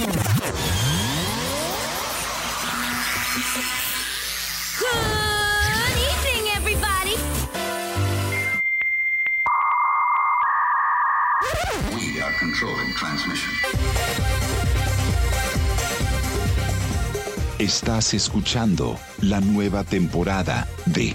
Good evening, everybody. We are controlling transmission. Estás escuchando la nueva temporada de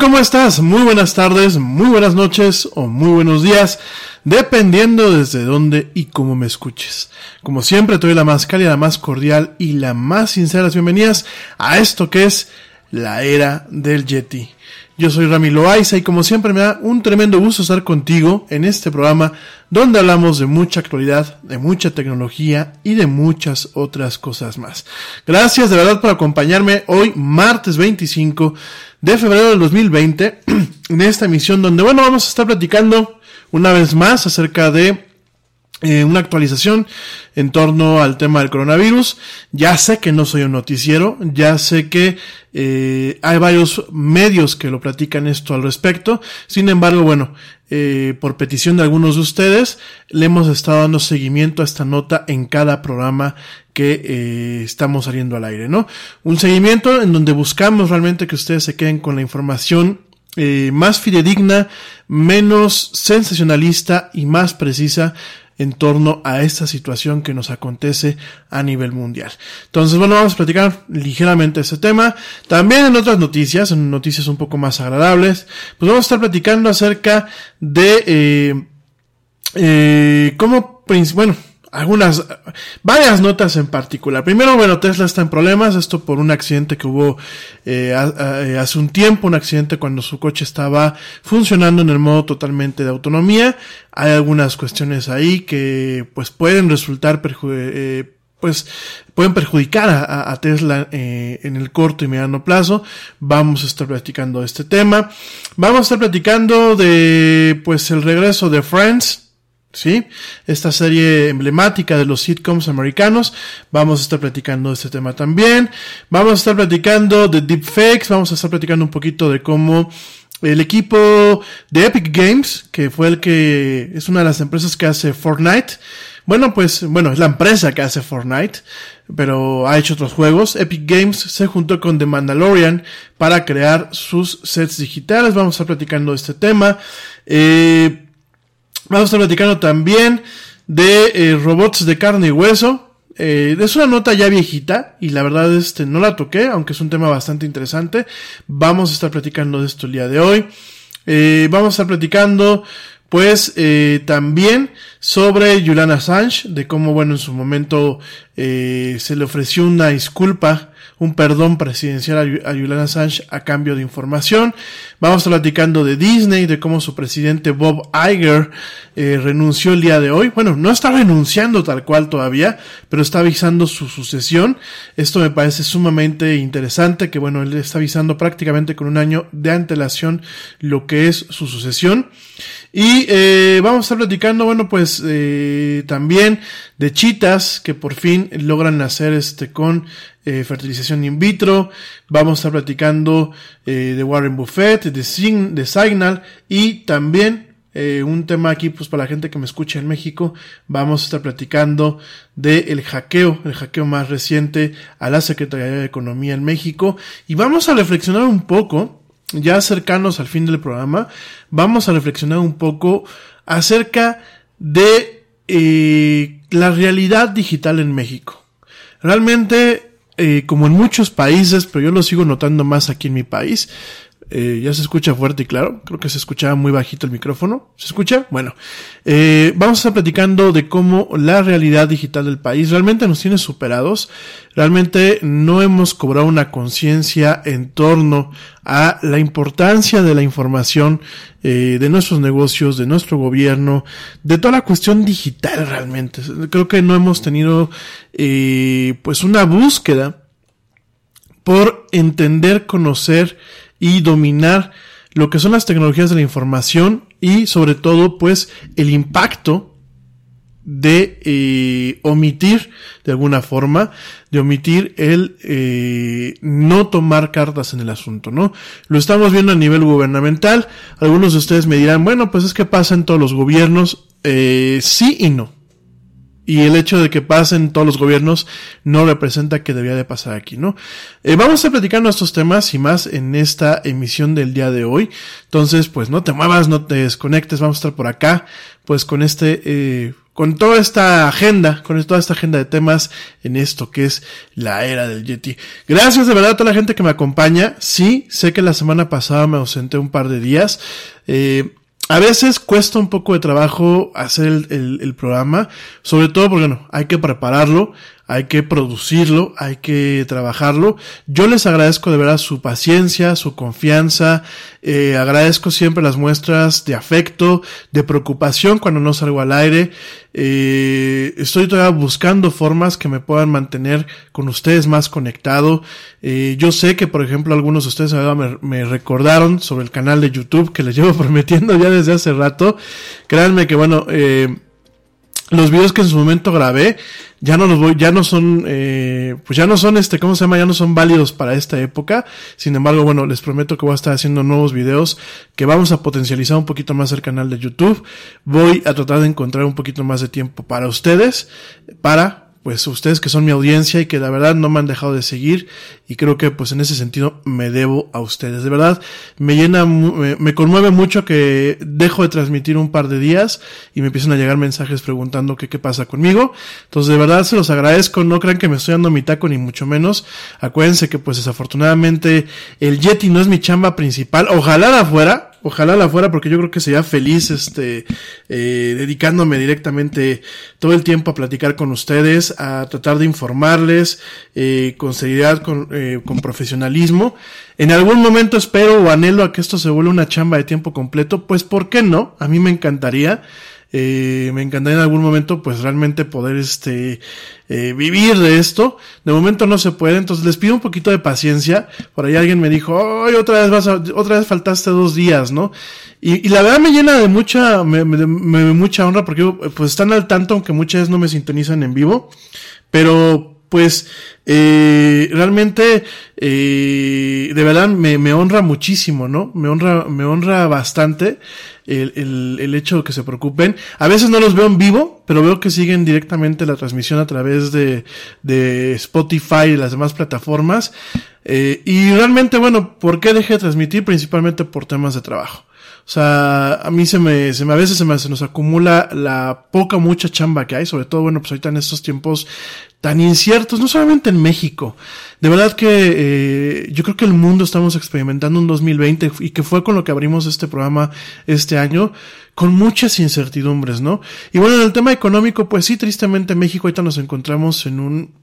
¿Cómo estás? Muy buenas tardes, muy buenas noches o muy buenos días, dependiendo desde dónde y cómo me escuches. Como siempre, te doy la más cálida, la más cordial y la más sincera bienvenidas a esto que es la era del Yeti. Yo soy Rami Loaiza y como siempre me da un tremendo gusto estar contigo en este programa donde hablamos de mucha actualidad, de mucha tecnología y de muchas otras cosas más. Gracias de verdad por acompañarme hoy martes 25 de febrero del 2020 en esta emisión donde bueno vamos a estar platicando una vez más acerca de eh, una actualización en torno al tema del coronavirus. Ya sé que no soy un noticiero, ya sé que eh, hay varios medios que lo platican esto al respecto. Sin embargo, bueno, eh, por petición de algunos de ustedes, le hemos estado dando seguimiento a esta nota en cada programa que eh, estamos saliendo al aire, ¿no? Un seguimiento en donde buscamos realmente que ustedes se queden con la información eh, más fidedigna, menos sensacionalista y más precisa en torno a esta situación que nos acontece a nivel mundial. Entonces, bueno, vamos a platicar ligeramente ese tema. También en otras noticias, en noticias un poco más agradables, pues vamos a estar platicando acerca de eh, eh, cómo, bueno, algunas, varias notas en particular. Primero, bueno, Tesla está en problemas, esto por un accidente que hubo eh, hace un tiempo, un accidente cuando su coche estaba funcionando en el modo totalmente de autonomía. Hay algunas cuestiones ahí que pues pueden resultar eh, pues pueden perjudicar a, a Tesla eh, en el corto y mediano plazo. Vamos a estar platicando de este tema. Vamos a estar platicando de pues el regreso de Friends ¿sí? Esta serie emblemática de los sitcoms americanos. Vamos a estar platicando de este tema también. Vamos a estar platicando de deepfakes. Vamos a estar platicando un poquito de cómo el equipo de Epic Games, que fue el que es una de las empresas que hace Fortnite. Bueno, pues, bueno, es la empresa que hace Fortnite, pero ha hecho otros juegos. Epic Games se juntó con The Mandalorian para crear sus sets digitales. Vamos a estar platicando de este tema. Eh, Vamos a estar platicando también de eh, robots de carne y hueso. Eh, es una nota ya viejita y la verdad este no la toqué, aunque es un tema bastante interesante. Vamos a estar platicando de esto el día de hoy. Eh, vamos a estar platicando pues también sobre Julian Assange, de cómo, bueno, en su momento se le ofreció una disculpa, un perdón presidencial a, Julian Assange a cambio de información. Vamos platicando de Disney, de cómo su presidente Bob Iger eh, renunció el día de hoy. Bueno, no está renunciando tal cual todavía, pero está avisando su sucesión. Esto me parece sumamente interesante, que bueno, él está avisando prácticamente con un año de antelación lo que es su sucesión. Y eh, vamos a estar platicando, bueno, pues eh, también de chitas que por fin logran nacer este con eh, fertilización in vitro. Vamos a estar platicando eh, de Warren Buffett, de, Sign, de Signal y también Eh, un tema aquí, pues para la gente que me escucha en México, vamos a estar platicando del el hackeo, el hackeo más reciente a la Secretaría de Economía en México. Y vamos a reflexionar un poco, ya cercanos al fin del programa, vamos a reflexionar un poco acerca de eh, la realidad digital en México. Realmente, eh, como en muchos países, pero yo lo sigo notando más aquí en mi país, eh, ya se escucha fuerte y claro. Creo que se escuchaba muy bajito el micrófono. ¿Se escucha? Bueno, eh, vamos a estar platicando de cómo la realidad digital del país realmente nos tiene superados. Realmente no hemos cobrado una conciencia en torno a la importancia de la información eh, de nuestros negocios, de nuestro gobierno, de toda la cuestión digital realmente. Creo que no hemos tenido eh, pues una búsqueda por entender, conocer y dominar lo que son las tecnologías de la información y sobre todo pues el impacto de eh, omitir de alguna forma, de omitir el eh, no tomar cartas en el asunto, ¿no? Lo estamos viendo a nivel gubernamental. Algunos de ustedes me dirán, bueno, pues es que pasa en todos los gobiernos. Eh, sí y no. Y el hecho de que pasen todos los gobiernos no representa que debería de pasar aquí, ¿no? Eh, vamos a estar platicando estos temas y más en esta emisión del día de hoy. Entonces, pues no te muevas, no te desconectes, vamos a estar por acá, pues con este, eh, con toda esta agenda, con toda esta agenda de temas en esto que es la era del Yeti. Gracias de verdad a toda la gente que me acompaña. Sí, sé que la semana pasada me ausenté un par de días. Eh, a veces cuesta un poco de trabajo hacer el, el, programa, sobre todo porque no, hay que prepararlo, hay que producirlo, hay que trabajarlo. Yo les agradezco de verdad su paciencia, su confianza, eh, agradezco siempre las muestras de afecto, de preocupación cuando no salgo al aire. Eh, estoy todavía buscando formas que me puedan mantener con ustedes más conectado. Eh, yo sé que, por ejemplo, algunos de ustedes me, recordaron sobre el canal de YouTube que les llevo prometiendo ya desde hace rato. Créanme que, bueno, los videos que en su momento grabé ya no los voy, ya no son, eh, pues ya no son este, ¿cómo se llama? Ya no son válidos para esta época. Sin embargo, bueno, les prometo que voy a estar haciendo nuevos videos que vamos a potencializar un poquito más el canal de YouTube. Voy a tratar de encontrar un poquito más de tiempo para ustedes, para pues ustedes que son mi audiencia y que la verdad no me han dejado de seguir y creo que pues en ese sentido me debo a ustedes. De verdad me llena, me, conmueve mucho que dejo de transmitir un par de días y me empiezan a llegar mensajes preguntando qué qué pasa conmigo. Entonces de verdad se los agradezco, no crean que me estoy dando mi taco ni mucho menos. Acuérdense que pues desafortunadamente el Yeti no es mi chamba principal. Ojalá la fuera, ojalá la fuera porque yo creo que sería feliz este eh, dedicándome directamente todo el tiempo a platicar con ustedes a tratar de informarles eh, con seriedad con, eh, con profesionalismo. En algún momento espero o anhelo a que esto se vuelva una chamba de tiempo completo pues por qué no a mí me encantaría eh, me encantaría en algún momento pues realmente poder este eh, vivir de esto. De momento no se puede, entonces les pido un poquito de paciencia. Por ahí alguien me dijo, ay, otra vez vas a, otra vez faltaste dos días, ¿no? Y, y la verdad me llena de mucha, me, me, me, mucha honra porque pues están al tanto, aunque muchas veces no me sintonizan en vivo. Pero pues eh, realmente eh, de verdad me, me, honra muchísimo, ¿no? Me honra, me honra bastante el, el, el, hecho de que se preocupen. A veces no los veo en vivo, pero veo que siguen directamente la transmisión a través de, de Spotify y las demás plataformas. Eh, y realmente, bueno, ¿por qué dejé de transmitir? Principalmente por temas de trabajo. O sea, a mí se me, se me a veces se, me, se nos acumula la poca, mucha chamba que hay, sobre todo, bueno, pues ahorita en estos tiempos tan inciertos, no solamente en México. De verdad que eh, yo creo que el mundo estamos experimentando un 2020 y que fue con lo que abrimos este programa este año, con muchas incertidumbres, ¿no? Y bueno, en el tema económico, pues sí, tristemente en México ahorita nos encontramos en un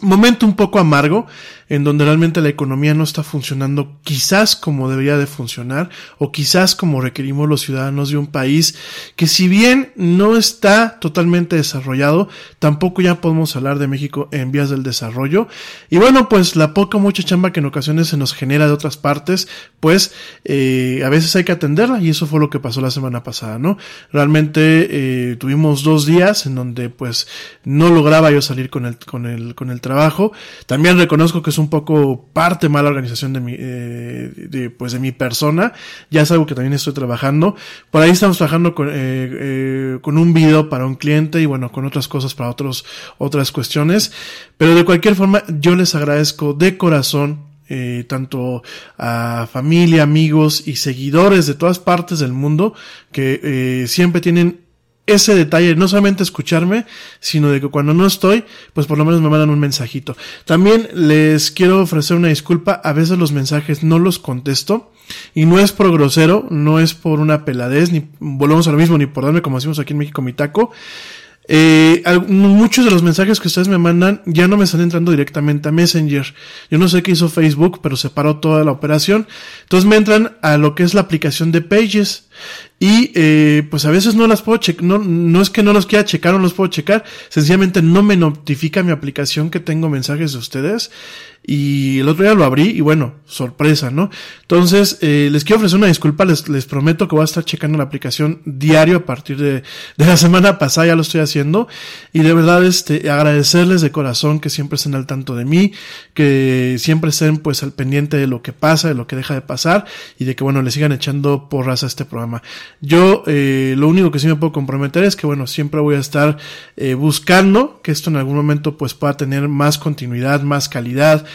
momento un poco amargo en donde realmente la economía no está funcionando quizás como debería de funcionar o quizás como requerimos los ciudadanos de un país que si bien no está totalmente desarrollado, tampoco ya podemos hablar de México en vías del desarrollo. Y bueno, pues la poca mucha chamba que en ocasiones se nos genera de otras partes, pues eh, a veces hay que atenderla y eso fue lo que pasó la semana pasada, ¿no? Realmente eh, tuvimos dos días en donde pues no lograba yo salir con el, con el, con el trabajo. También reconozco que es un poco parte mala organización de mi, eh, de, pues de mi persona. Ya es algo que también estoy trabajando. Por ahí estamos trabajando con, eh, eh, con un video para un cliente y bueno, con otras cosas para otros, otras cuestiones. Pero de cualquier forma, yo les agradezco de corazón tanto a familia, amigos y seguidores de todas partes del mundo que siempre tienen ese detalle, no solamente escucharme, sino de que cuando no estoy, pues por lo menos me mandan un mensajito. También les quiero ofrecer una disculpa, a veces los mensajes no los contesto, y no es por grosero, no es por una peladez, ni volvemos a lo mismo, ni por darme como decimos aquí en México mi taco, eh, muchos de los mensajes que ustedes me mandan ya no me están entrando directamente a Messenger. Yo no sé qué hizo Facebook, pero se paró toda la operación. Entonces me entran a lo que es la aplicación de Pages. Y eh, pues a veces no las puedo checar, no, no es que no los quiera checar, no los puedo checar, sencillamente no me notifica mi aplicación que tengo mensajes de ustedes. Y el otro día lo abrí y bueno, sorpresa, ¿no? Entonces, eh, les quiero ofrecer una disculpa, les, les prometo que voy a estar checando la aplicación diario a partir de, de la semana pasada, ya lo estoy haciendo. Y de verdad, este, agradecerles de corazón que siempre estén al tanto de mí, que siempre estén pues al pendiente de lo que pasa, de lo que deja de pasar y de que bueno, le sigan echando porras a este programa. Yo, eh, lo único que sí me puedo comprometer es que bueno, siempre voy a estar eh, buscando que esto en algún momento pues pueda tener más continuidad, más calidad,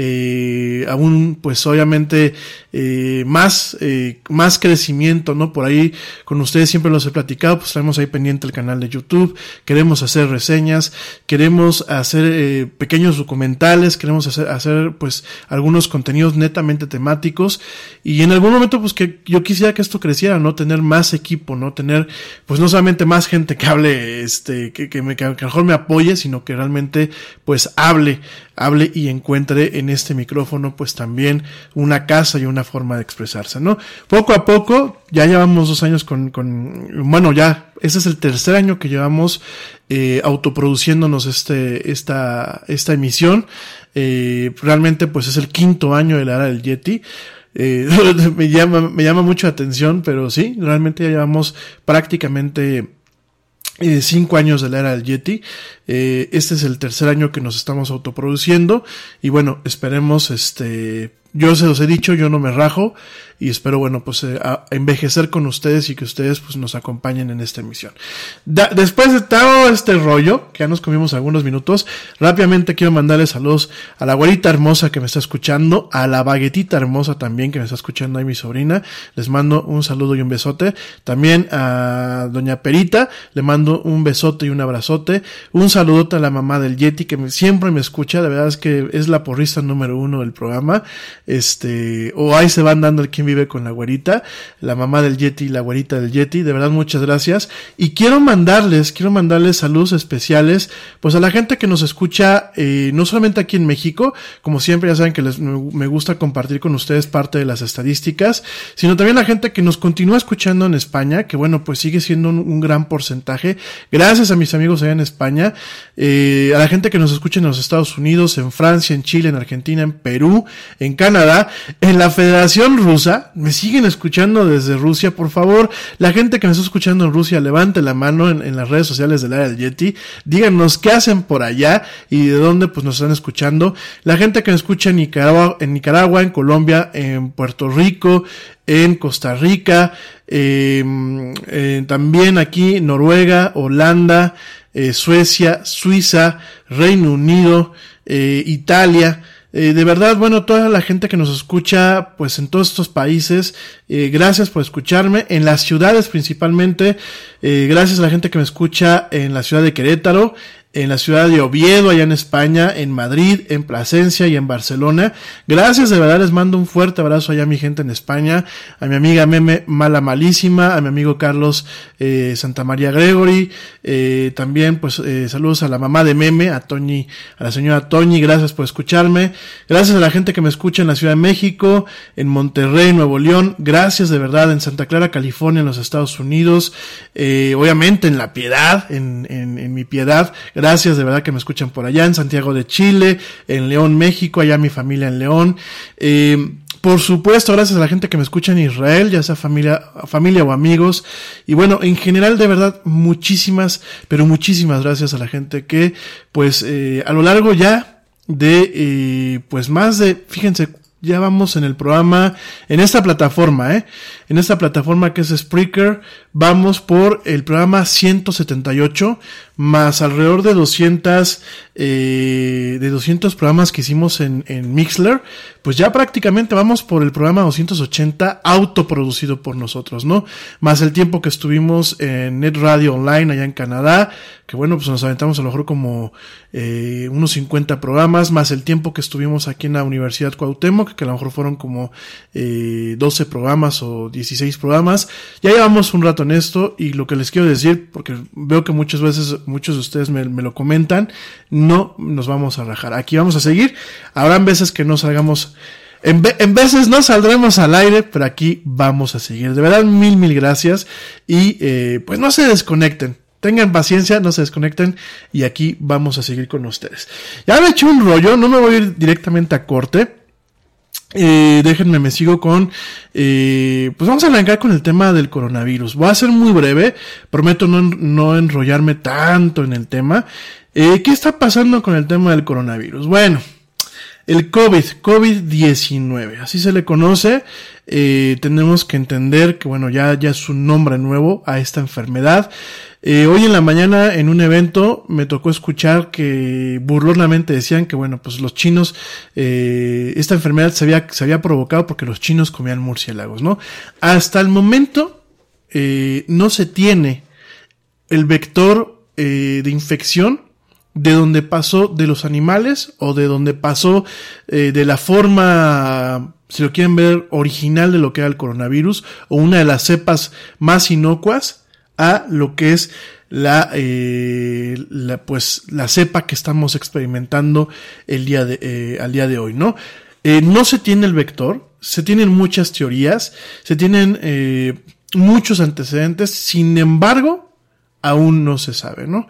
eh, aún pues obviamente eh, más, eh, más crecimiento, ¿no? Por ahí con ustedes siempre los he platicado, pues tenemos ahí pendiente el canal de YouTube, queremos hacer reseñas, queremos hacer eh, pequeños documentales, queremos hacer, hacer pues algunos contenidos netamente temáticos y en algún momento pues que yo quisiera que esto creciera, ¿no? Tener más equipo, ¿no? Tener pues no solamente más gente que hable, este, que, que, me, que mejor me apoye, sino que realmente pues hable, hable y encuentre en este micrófono pues también una casa y una forma de expresarse, ¿no? Poco a poco, ya llevamos dos años con, con bueno, ya, ese es el tercer año que llevamos eh, autoproduciéndonos este, esta, esta emisión. Eh, realmente pues es el quinto año de la era del Yeti. Eh, me llama, me llama mucho la atención, pero sí, realmente ya llevamos prácticamente eh, cinco años de la era del Yeti. Eh, este es el tercer año que nos estamos autoproduciendo. Y bueno, esperemos, este, yo se los he dicho, yo no me rajo y espero, bueno, pues eh, envejecer con ustedes y que ustedes pues nos acompañen en esta emisión. Después de todo este rollo, que ya nos comimos algunos minutos, rápidamente quiero mandarles saludos a la güerita hermosa que me está escuchando, a la baguetita hermosa también que me está escuchando ahí mi sobrina, les mando un saludo y un besote, también a doña Perita, le mando un besote y un abrazote, un saludote a la mamá del Yeti que siempre me escucha, de verdad es que es la porrista número uno del programa, este, o ahí se van dando el quien vive con la güerita, la mamá del Yeti y la güerita del Yeti, de verdad muchas gracias. Y quiero mandarles, quiero mandarles saludos especiales, pues a la gente que nos escucha, eh, no solamente aquí en México, como siempre ya saben que les, me gusta compartir con ustedes parte de las estadísticas, sino también la gente que nos continúa escuchando en España, que bueno, pues sigue siendo un, gran porcentaje. Gracias a mis amigos allá en España, eh, a la gente que nos escucha en los Estados Unidos, en Francia, en Chile, en Argentina, en Perú, en Canadá, en la Federación Rusa, me siguen escuchando desde Rusia, por favor, la gente que me está escuchando en Rusia, levante la mano en, las redes sociales del área del Yeti, díganos qué hacen por allá y de dónde pues nos están escuchando. La gente que me escucha en Nicaragua, en Nicaragua, en Colombia, en Puerto Rico, en Costa Rica, eh, eh, también aquí Noruega, Holanda, eh, Suecia, Suiza, Reino Unido, Italia, eh, de verdad, bueno, toda la gente que nos escucha, pues en todos estos países, eh, gracias por escucharme. En las ciudades principalmente, eh, gracias a la gente que me escucha en la ciudad de Querétaro, en la ciudad de Oviedo, allá en España, en Madrid, en Plasencia y en Barcelona. Gracias, de verdad les mando un fuerte abrazo allá a mi gente en España, a mi amiga Meme Mala Malísima, a mi amigo Carlos eh, Santa María Gregory, eh, también pues eh, saludos a la mamá de Meme, a Toñi, a la señora Toñi, gracias por escucharme. Gracias a la gente que me escucha en la Ciudad de México, en Monterrey, Nuevo León, gracias de verdad en Santa Clara, California, en los Estados Unidos, eh, obviamente en La Piedad, en, en, en mi Piedad, Gracias de verdad que me escuchan por allá en Santiago de Chile, en León, México, allá mi familia en León. Eh, por supuesto, gracias a la gente que me escucha en Israel, ya sea familia, familia o amigos. Y bueno, en general, de verdad, muchísimas, pero muchísimas gracias a la gente que, pues, eh, a lo largo ya de, eh, pues más de, fíjense, ya vamos en el programa, en esta plataforma, ¿eh? En esta plataforma que es Spreaker, vamos por el programa 178, más alrededor de 200, eh, de 200 programas que hicimos en, en Mixler, pues ya prácticamente vamos por el programa 280 autoproducido por nosotros, ¿no? Más el tiempo que estuvimos en Net Radio Online allá en Canadá, que bueno, pues nos aventamos a lo mejor como eh, unos 50 programas, más el tiempo que estuvimos aquí en la Universidad Cuauhtémoc, que a lo mejor fueron como eh, 12 programas o 16 programas. Ya llevamos un rato esto y lo que les quiero decir, porque veo que muchas veces muchos de ustedes me, lo comentan, no nos vamos a rajar. Aquí vamos a seguir. Habrán veces que no salgamos en, en, veces no saldremos al aire, pero aquí vamos a seguir. De verdad, mil, mil gracias. Y eh, pues no se desconecten. Tengan paciencia, no se desconecten y aquí vamos a seguir con ustedes. Ya me he hecho un rollo, no me voy a ir directamente a corte. Eh, déjenme, me sigo con, eh, pues vamos a arrancar con el tema del coronavirus. Voy a ser muy breve, prometo no, no enrollarme tanto en el tema. Eh, ¿Qué está pasando con el tema del coronavirus? Bueno, el COVID, COVID-19, así se le conoce. Eh, tenemos que entender que, bueno, ya, ya es un nombre nuevo a esta enfermedad. Eh, hoy en la mañana en un evento me tocó escuchar que burlonamente decían que, bueno, pues los chinos, eh, esta enfermedad se había, se había provocado porque los chinos comían murciélagos, ¿no? Hasta el momento, no se tiene el vector de infección de donde pasó de los animales o de donde pasó eh, de la forma, si lo quieren ver, original de lo que era el coronavirus o una de las cepas más inocuas a lo que es la, eh, la pues la cepa que estamos experimentando el día de eh, al día de hoy, ¿no? Eh, no se tiene el vector, se tienen muchas teorías, se tienen eh, muchos antecedentes, sin embargo, aún no se sabe, ¿no?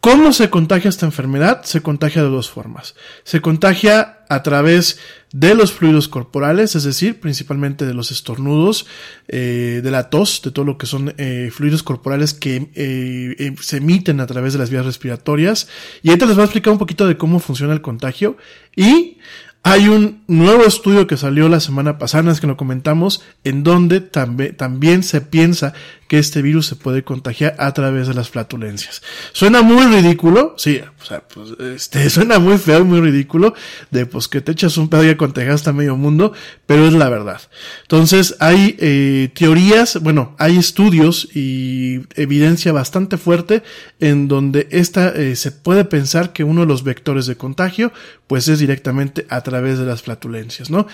¿Cómo se contagia esta enfermedad? Se contagia de dos formas. Se contagia a través de los fluidos corporales, es decir, principalmente de los estornudos, eh, de la tos, de todo lo que son eh, fluidos corporales que eh, se emiten a través de las vías respiratorias. Y ahorita les voy a explicar un poquito de cómo funciona el contagio. Y hay un nuevo estudio que salió la semana pasada, es que lo comentamos, en donde también, también se piensa que este virus se puede contagiar a través de las flatulencias. Suena muy ridículo, sí, o sea, pues, este, suena muy feo, muy ridículo, de pues que te echas un pedo y contagias a medio mundo, pero es la verdad. Entonces, hay eh, teorías, bueno, hay estudios y evidencia bastante fuerte en donde esta eh, se puede pensar que uno de los vectores de contagio, pues es directamente a través de las flatulencias, ¿no?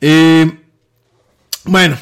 Eh, bueno,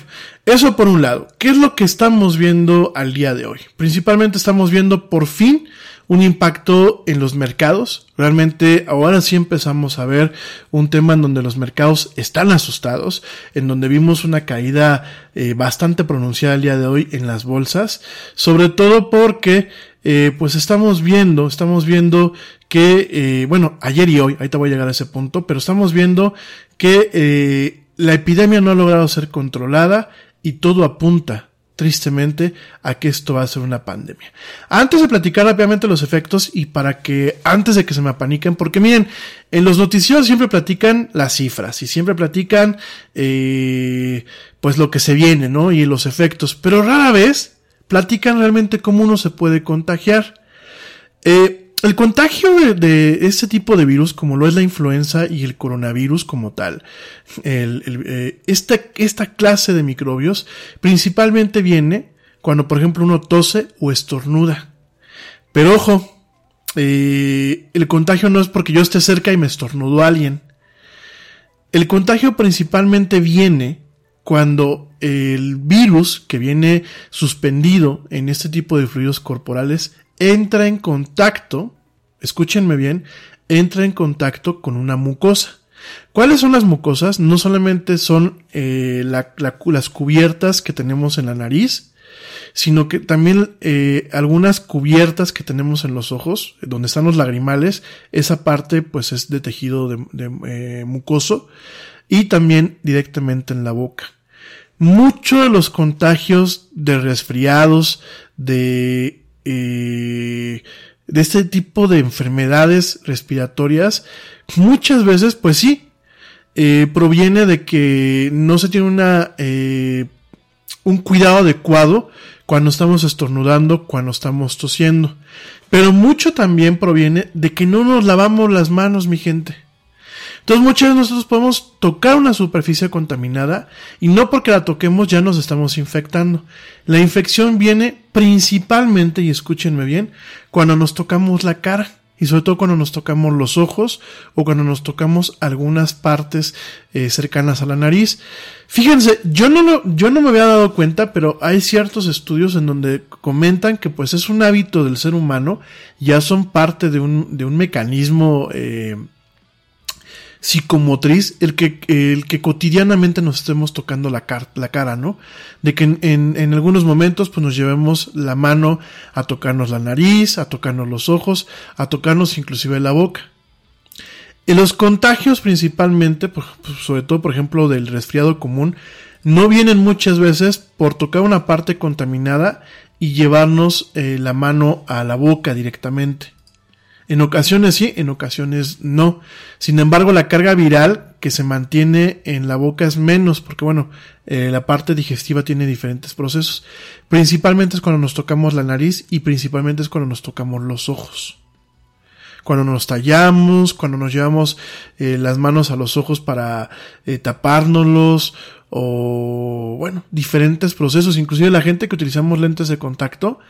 eso por un lado. ¿Qué es lo que estamos viendo al día de hoy? Principalmente estamos viendo por fin un impacto en los mercados. Realmente ahora sí empezamos a ver un tema en donde los mercados están asustados, en donde vimos una caída eh, bastante pronunciada el día de hoy en las bolsas, sobre todo porque eh, pues estamos viendo, estamos viendo que, eh, bueno, ayer y hoy, ahí te voy a llegar a ese punto, pero estamos viendo que la epidemia no ha logrado ser controlada y todo apunta tristemente a que esto va a ser una pandemia. Antes de platicar rápidamente los efectos y para que antes de que se me apaniquen, porque miren, en los noticieros siempre platican las cifras y siempre platican eh, pues lo que se viene, ¿no? Y los efectos, pero rara vez platican realmente cómo uno se puede contagiar. Eh, el contagio de, de, este tipo de virus, como lo es la influenza y el coronavirus como tal, eh, esta, esta clase de microbios principalmente viene cuando, por ejemplo, uno tose o estornuda. Pero ojo, eh, el contagio no es porque yo esté cerca y me estornudó alguien. El contagio principalmente viene cuando el virus que viene suspendido en este tipo de fluidos corporales entra en contacto, escúchenme bien, entra en contacto con una mucosa. ¿Cuáles son las mucosas? No solamente son eh, la, la, las cubiertas que tenemos en la nariz, sino que también eh, algunas cubiertas que tenemos en los ojos, donde están los lagrimales, esa parte pues es de tejido de, de eh, mucoso y también directamente en la boca. Muchos de los contagios de resfriados, de eh, de este tipo de enfermedades respiratorias, muchas veces, pues sí, eh, proviene de que no se tiene una, eh, un cuidado adecuado cuando estamos estornudando, cuando estamos tosiendo. Pero mucho también proviene de que no nos lavamos las manos, mi gente. Entonces muchas veces nosotros podemos tocar una superficie contaminada y no porque la toquemos ya nos estamos infectando. La infección viene principalmente, y escúchenme bien, cuando nos tocamos la cara y sobre todo cuando nos tocamos los ojos o cuando nos tocamos algunas partes eh, cercanas a la nariz. Fíjense, yo no, lo, yo no me había dado cuenta, pero hay ciertos estudios en donde comentan que pues es un hábito del ser humano, ya son parte de un, de un mecanismo eh, psicomotriz el que, el que cotidianamente nos estemos tocando la, la cara, ¿no? De que en, en, algunos momentos pues nos llevemos la mano a tocarnos la nariz, a tocarnos los ojos, a tocarnos inclusive la boca. En los contagios principalmente, pues, sobre todo por ejemplo del resfriado común, no vienen muchas veces por tocar una parte contaminada y llevarnos eh, la mano a la boca directamente. En ocasiones sí, en ocasiones no. Sin embargo, la carga viral que se mantiene en la boca es menos, porque bueno, eh, la parte digestiva tiene diferentes procesos. Principalmente es cuando nos tocamos la nariz y principalmente es cuando nos tocamos los ojos. Cuando nos tallamos, cuando nos llevamos eh, las manos a los ojos para eh, tapárnoslos o bueno, diferentes procesos. Inclusive la gente que utilizamos lentes de contacto,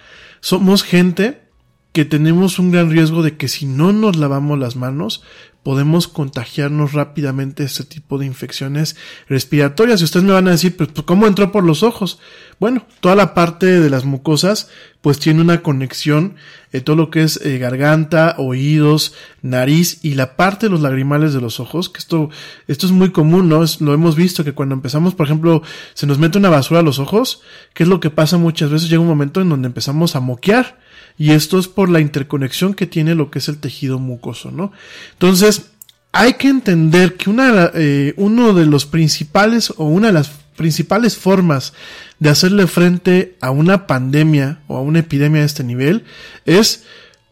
somos gente que tenemos un gran riesgo de que si no nos lavamos las manos, podemos contagiarnos rápidamente este tipo de infecciones respiratorias. Y ustedes me van a decir, pues, ¿cómo entró por los ojos? Bueno, toda la parte de las mucosas, pues tiene una conexión, eh, todo lo que es eh, garganta, oídos, nariz y la parte de los lagrimales de los ojos, que esto, esto es muy común, ¿no? Es, lo hemos visto que cuando empezamos, por ejemplo, se nos mete una basura a los ojos, que es lo que pasa muchas veces, llega un momento en donde empezamos a moquear y esto es por la interconexión que tiene lo que es el tejido mucoso, ¿no? Entonces, hay que entender que una, eh, uno de los principales o una de las principales formas de hacerle frente a una pandemia o a una epidemia de este nivel es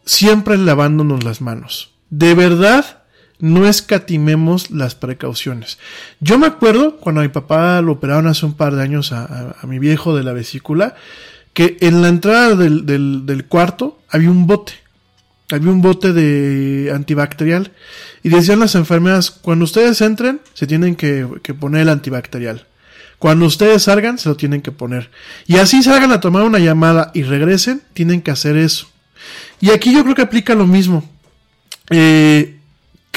siempre lavándonos las manos. De verdad, no escatimemos las precauciones. Yo me acuerdo cuando a mi papá lo operaron hace un par de años a, a mi viejo de la vesícula, que en la entrada del, del, cuarto había un bote. Había un bote de antibacterial. Y decían las enfermeras, cuando ustedes entren, se tienen que, que poner el antibacterial. Cuando ustedes salgan, se lo tienen que poner. Y así salgan a tomar una llamada y regresen, tienen que hacer eso. Y aquí yo creo que aplica lo mismo. Eh,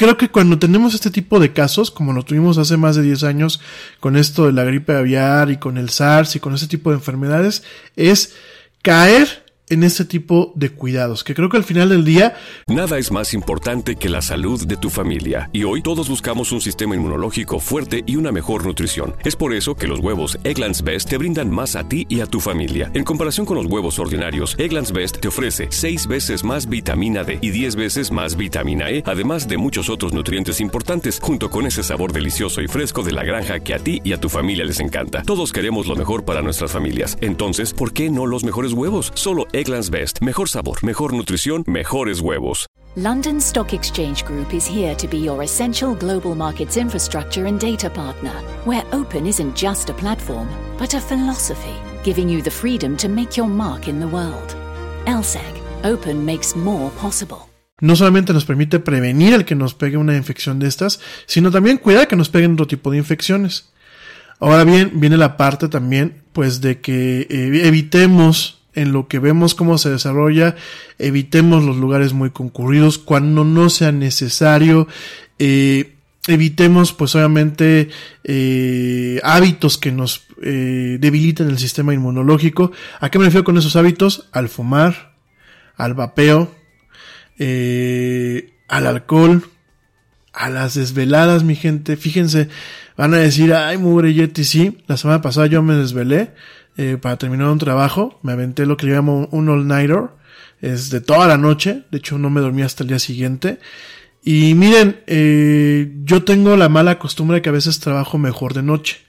creo que cuando tenemos este tipo de casos, como lo tuvimos hace más de 10 años con esto de la gripe aviar y con el SARS y con este tipo de enfermedades, es caer en este tipo de cuidados, que creo que al final del día... Nada es más importante que la salud de tu familia, y hoy todos buscamos un sistema inmunológico fuerte y una mejor nutrición. Es por eso que los huevos Egglands Best te brindan más a ti y a tu familia. En comparación con los huevos ordinarios, Egglands Best te ofrece 6 veces más vitamina D y 10 veces más vitamina E, además de muchos otros nutrientes importantes, junto con ese sabor delicioso y fresco de la granja que a ti y a tu familia les encanta. Todos queremos lo mejor para nuestras familias, entonces, ¿por qué no los mejores huevos? Solo Egglands Best. Mejor sabor, mejor nutrición, mejores huevos. London Stock Exchange Group is here to be your essential global markets infrastructure and data partner, where open isn't just a platform, but a philosophy, giving you the freedom to make your mark in the world. LSEG, open makes more possible. no solamente nos permite prevenir el que nos pegue una infección de estas, sino también cuidar que nos peguen otro tipo de infecciones. Ahora bien, viene la parte también, pues, de que eh, evitemos en lo que vemos cómo se desarrolla, evitemos los lugares muy concurridos cuando no sea necesario, eh, evitemos pues obviamente eh, hábitos que nos eh, debiliten el sistema inmunológico. ¿A qué me refiero con esos hábitos? Al fumar, al vapeo, al alcohol, a las desveladas, mi gente. Fíjense, van a decir, ay, mugre Yeti, sí, la semana pasada yo me desvelé eh, para terminar un trabajo. Me aventé lo que le llamo un all-nighter. Es de toda la noche. De hecho, no me dormí hasta el día siguiente. Y miren, eh, yo tengo la mala costumbre de que a veces trabajo mejor de noche.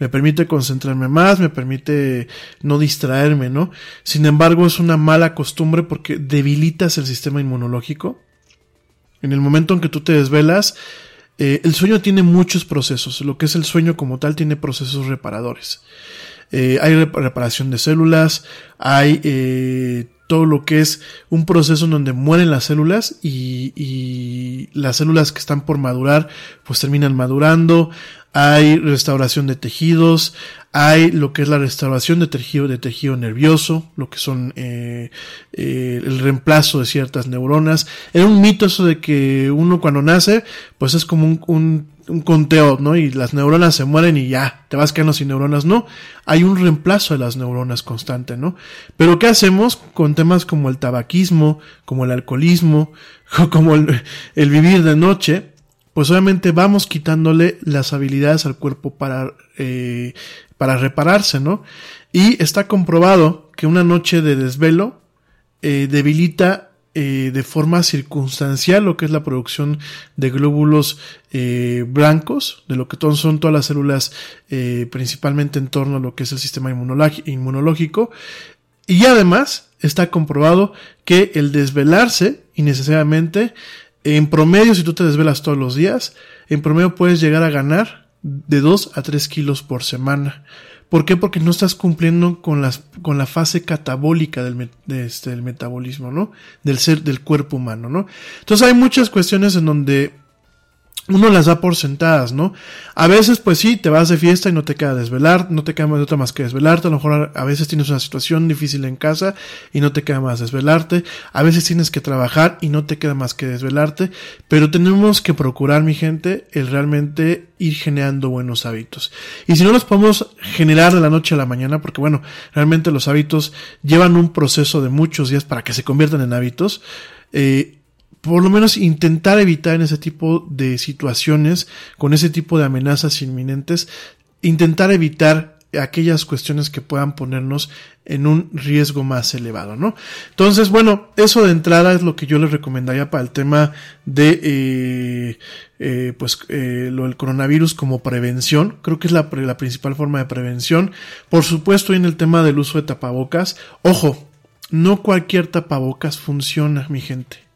me permite concentrarme más, me permite no distraerme, ¿no? Sin embargo, es una mala costumbre porque debilitas el sistema inmunológico. En el momento en que tú te desvelas, eh, el sueño tiene muchos procesos. Lo que es el sueño como tal tiene procesos reparadores. Eh, hay reparación de células, hay eh, todo lo que es un proceso en donde mueren las células y, y, las células que están por madurar pues terminan madurando, hay restauración de tejidos, hay lo que es la restauración de tejido, de tejido nervioso, lo que son eh, eh, el reemplazo de ciertas neuronas. Era un mito eso de que uno cuando nace, pues es como un, un, un conteo, ¿no? Y las neuronas se mueren y ya, te vas quedando sin neuronas. No, hay un reemplazo de las neuronas constante, ¿no? Pero ¿qué hacemos con temas como el tabaquismo, como el alcoholismo, como el, vivir de noche? pues obviamente vamos quitándole las habilidades al cuerpo para, eh, para repararse, ¿no? Y está comprobado que una noche de desvelo eh, debilita eh, de forma circunstancial lo que es la producción de glóbulos eh, blancos, de lo que son todas las células eh, principalmente en torno a lo que es el sistema inmunológico. Y además está comprobado que el desvelarse innecesariamente en promedio, si tú te desvelas todos los días, en promedio puedes llegar a ganar de 2 a 3 kilos por semana. ¿Por qué? Porque no estás cumpliendo con, con la fase catabólica del, de este, del metabolismo, ¿no? Del ser, del cuerpo humano, ¿no? Entonces hay muchas cuestiones en donde uno las da por sentadas, ¿no? A veces, pues sí, te vas de fiesta y no te queda desvelar, no te queda más de otra más que desvelarte. A lo mejor a veces tienes una situación difícil en casa y no te queda más desvelarte. A veces tienes que trabajar y no te queda más que desvelarte. Pero tenemos que procurar, mi gente, el realmente ir generando buenos hábitos. Y si no los podemos generar de la noche a la mañana, porque bueno, realmente los hábitos llevan un proceso de muchos días para que se conviertan en hábitos, eh, por lo menos intentar evitar ese tipo de situaciones, con ese tipo de amenazas inminentes, intentar evitar aquellas cuestiones que puedan ponernos en un riesgo más elevado, ¿no? Entonces, bueno, eso de entrada es lo que yo les recomendaría para el tema de, eh, eh, pues, eh, lo del coronavirus como prevención. Creo que es la, la principal forma de prevención. Por supuesto, en el tema del uso de tapabocas. Ojo, no cualquier tapabocas funciona, mi gente.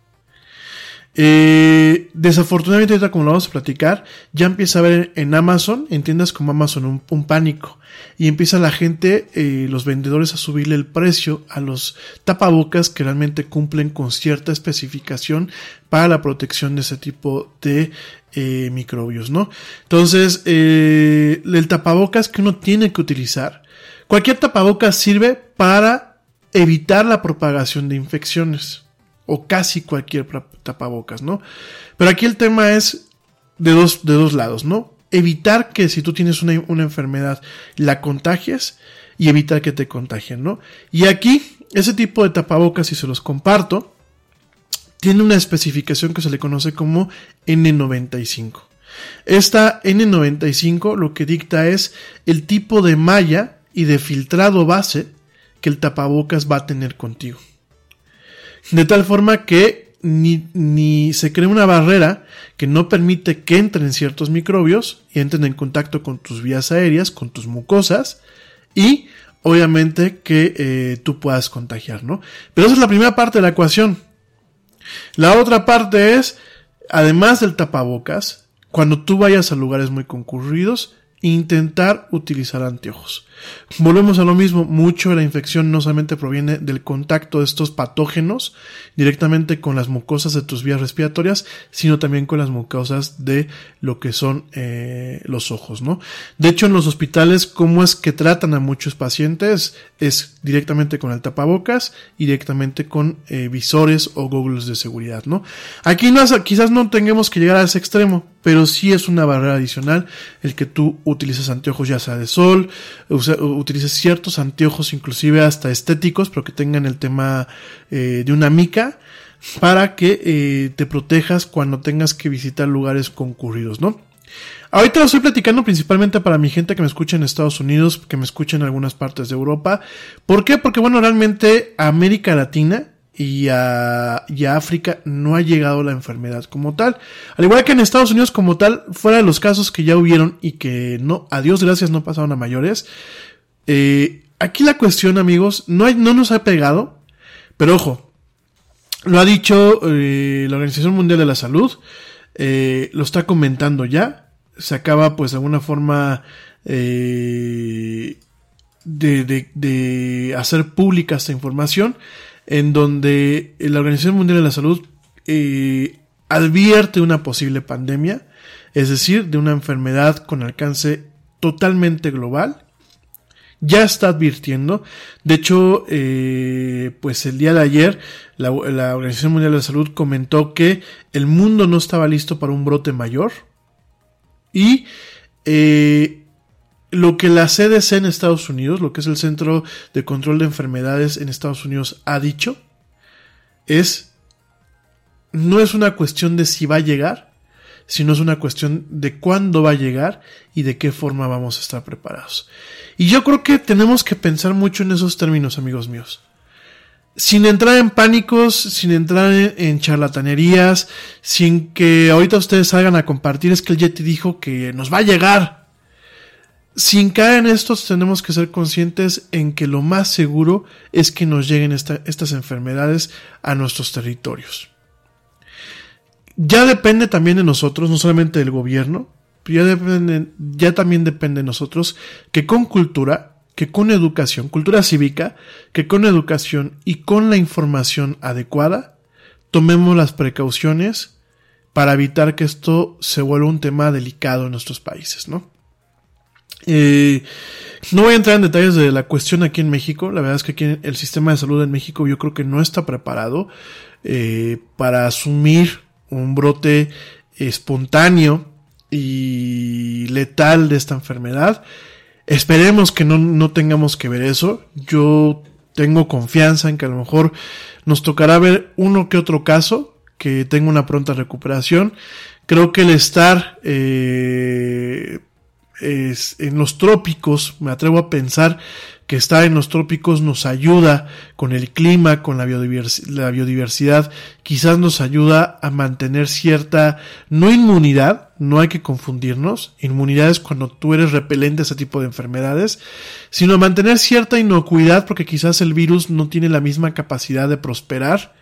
Eh, desafortunadamente, ahorita como lo vamos a platicar, ya empieza a haber en Amazon, en tiendas como Amazon, un, pánico. Y empieza la gente, eh, los vendedores, a subirle el precio a los tapabocas que realmente cumplen con cierta especificación para la protección de ese tipo de eh, microbios, ¿no? Entonces, eh, el tapabocas que uno tiene que utilizar, cualquier tapabocas sirve para evitar la propagación de infecciones o casi cualquier tapabocas, ¿no? Pero aquí el tema es de dos, de dos lados, ¿no? Evitar que si tú tienes una, una enfermedad la contagies y evitar que te contagien, ¿no? Y aquí, ese tipo de tapabocas, si se los comparto, tiene una especificación que se le conoce como N95. Esta N95 lo que dicta es el tipo de malla y de filtrado base que el tapabocas va a tener contigo. De tal forma que ni, ni, se crea una barrera que no permite que entren ciertos microbios y entren en contacto con tus vías aéreas, con tus mucosas y obviamente que eh, tú puedas contagiar, ¿no? Pero esa es la primera parte de la ecuación. La otra parte es, además del tapabocas, cuando tú vayas a lugares muy concurridos, intentar utilizar anteojos. Volvemos a lo mismo, mucho de la infección no solamente proviene del contacto de estos patógenos directamente con las mucosas de tus vías respiratorias, sino también con las mucosas de lo que son eh, los ojos, ¿no? De hecho, en los hospitales, ¿cómo es que tratan a muchos pacientes? Es directamente con el tapabocas y directamente con eh, visores o goggles de seguridad, ¿no? Aquí quizás no tengamos que llegar a ese extremo, pero sí es una barrera adicional el que tú utilices anteojos ya sea de sol, utilices ciertos anteojos inclusive hasta estéticos, pero que tengan el tema eh, de una mica para que eh, te protejas cuando tengas que visitar lugares concurridos, ¿no? Ahorita lo estoy platicando principalmente para mi gente que me escucha en Estados Unidos, que me escucha en algunas partes de Europa. ¿Por qué? Porque bueno, realmente América Latina y a, y África no ha llegado la enfermedad como tal. Al igual que en Estados Unidos como tal, fuera de los casos que ya hubieron y que no, a Dios gracias no pasaron a mayores. Eh, aquí la cuestión, amigos, no, no nos ha pegado, pero ojo, lo ha dicho eh, la Organización Mundial de la Salud, eh, lo está comentando ya, se acaba pues de alguna forma de, de, de hacer pública esta información en donde la Organización Mundial de la Salud eh, advierte una posible pandemia, es decir, de una enfermedad con alcance totalmente global. Ya está advirtiendo. De hecho, eh, pues el día de ayer la, la, Organización Mundial de la Salud comentó que el mundo no estaba listo para un brote mayor. Y eh, lo que la CDC en Estados Unidos, lo que es el Centro de Control de Enfermedades en Estados Unidos, ha dicho es, no es una cuestión de si va a llegar, sino es una cuestión de cuándo va a llegar y de qué forma vamos a estar preparados. Y yo creo que tenemos que pensar mucho en esos términos, amigos míos. Sin entrar en pánicos, sin entrar en, charlatanerías, sin que ahorita ustedes salgan a compartir, es que el Yeti dijo que nos va a llegar sin caer en esto, tenemos que ser conscientes en que lo más seguro es que nos lleguen esta, estas enfermedades a nuestros territorios. Ya depende también de nosotros, no solamente del gobierno, ya, depende, ya también depende de nosotros que con cultura, que con educación, cultura cívica, que con educación y con la información adecuada, tomemos las precauciones para evitar que esto se vuelva un tema delicado en nuestros países, ¿no? Eh, no voy a entrar en detalles de la cuestión aquí en México. La verdad es que aquí el sistema de salud en México yo creo que no está preparado eh, para asumir un brote espontáneo y letal de esta enfermedad. Esperemos que no, no tengamos que ver eso. Yo tengo confianza en que a lo mejor nos tocará ver uno que otro caso que tenga una pronta recuperación. Creo que el estar eh, en los trópicos, me atrevo a pensar que estar en los trópicos nos ayuda con el clima, con la, biodivers la biodiversidad, quizás nos ayuda a mantener cierta, no inmunidad, no hay que confundirnos, inmunidad es cuando tú eres repelente a ese tipo de enfermedades, sino mantener cierta inocuidad porque quizás el virus no tiene la misma capacidad de prosperar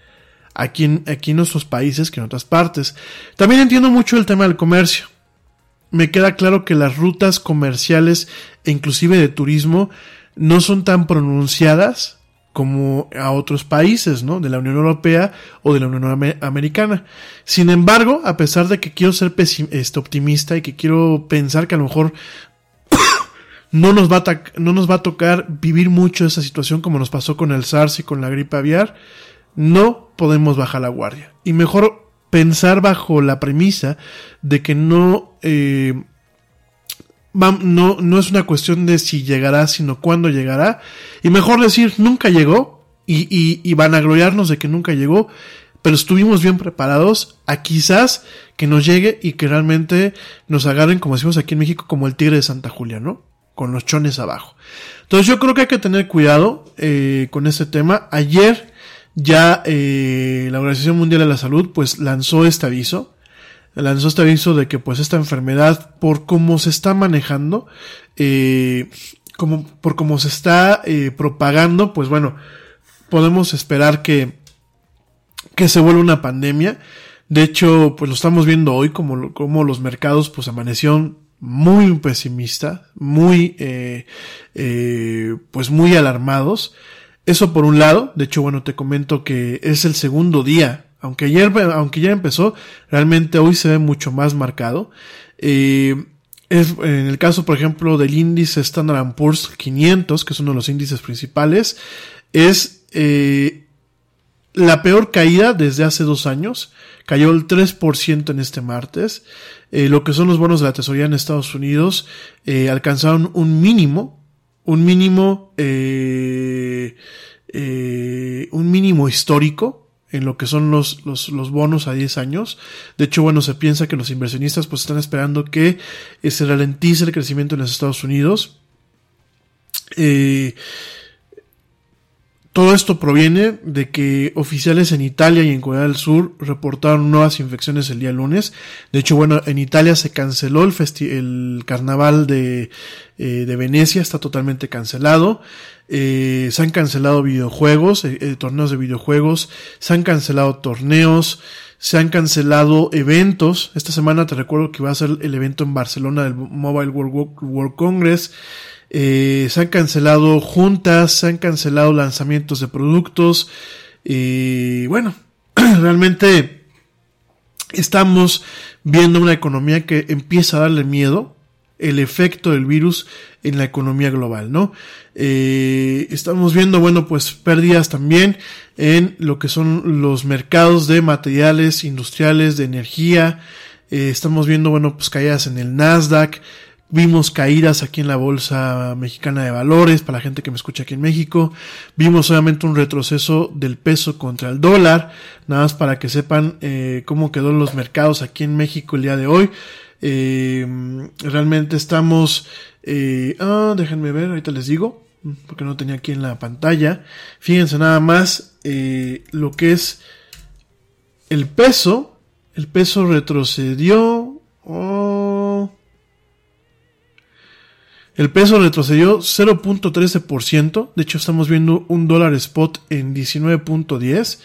aquí en nuestros países que en otras partes. También entiendo mucho el tema del comercio me queda claro que las rutas comerciales e inclusive de turismo no son tan pronunciadas como a otros países, ¿no? De la Unión Europea o de la Unión Americana. Sin embargo, a pesar de que quiero ser este, optimista y que quiero pensar que a lo mejor no nos, va a no nos va a tocar vivir mucho esa situación como nos pasó con el SARS y con la gripe aviar, no podemos bajar la guardia. Y mejor pensar bajo la premisa de que no, eh, no, no es una cuestión de si llegará, sino cuándo llegará. Y mejor decir, nunca llegó y, y, van a gloriarnos de que nunca llegó, pero estuvimos bien preparados a quizás que nos llegue y que realmente nos agarren, como decimos aquí en México, como el tigre de Santa Julia, ¿no? Con los chones abajo. Entonces yo creo que hay que tener cuidado eh, con este tema. Ayer ya eh, la Organización Mundial de la Salud pues lanzó este aviso. Lanzó este aviso de que pues esta enfermedad por cómo se está manejando eh, como por cómo se está eh, propagando pues bueno podemos esperar que que se vuelva una pandemia. De hecho pues lo estamos viendo hoy como, como los mercados pues amanecieron muy pesimistas muy eh, eh, pues muy alarmados eso por un lado, de hecho, bueno, te comento que es el segundo día, aunque ayer, aunque ya empezó, realmente hoy se ve mucho más marcado. Eh, en el caso, por ejemplo, del índice Standard Poor's 500, que es uno de los índices principales, es eh, la peor caída desde hace dos años. Cayó el 3% en este martes. Eh, lo que son los bonos de la tesorería en Estados Unidos alcanzaron un mínimo un mínimo, eh, un mínimo histórico en lo que son los, los, los, bonos a 10 años. De hecho, bueno, se piensa que los inversionistas pues están esperando que eh, se ralentice el crecimiento en los Estados Unidos. Eh, todo esto proviene de que oficiales en Italia y en Corea del Sur reportaron nuevas infecciones el día lunes. De hecho, bueno, en Italia se canceló el, el carnaval de, eh, de, Venecia, está totalmente cancelado. Eh, se han cancelado videojuegos, eh, eh, torneos de videojuegos, se han cancelado torneos, se han cancelado eventos. Esta semana te recuerdo que va a ser el evento en Barcelona del Mobile World, World Congress. Eh, se han cancelado juntas, se han cancelado lanzamientos de productos. Y bueno, realmente estamos viendo una economía que empieza a darle miedo el efecto del virus en la economía global, ¿no? Eh, estamos viendo, bueno, pues pérdidas también en lo que son los mercados de materiales industriales, de energía. Eh, estamos viendo, bueno, pues caídas en el Nasdaq. Vimos caídas aquí en la Bolsa Mexicana de Valores, para la gente que me escucha aquí en México. Vimos obviamente un retroceso del peso contra el dólar, nada más para que sepan eh, cómo quedó los mercados aquí en México el día de hoy. Eh, realmente estamos... Eh, ah, déjenme ver, ahorita les digo, porque no tenía aquí en la pantalla. Fíjense nada más eh, lo que es el peso. El peso retrocedió... Oh, el peso retrocedió 0.13%, de hecho estamos viendo un dólar spot en 19.10.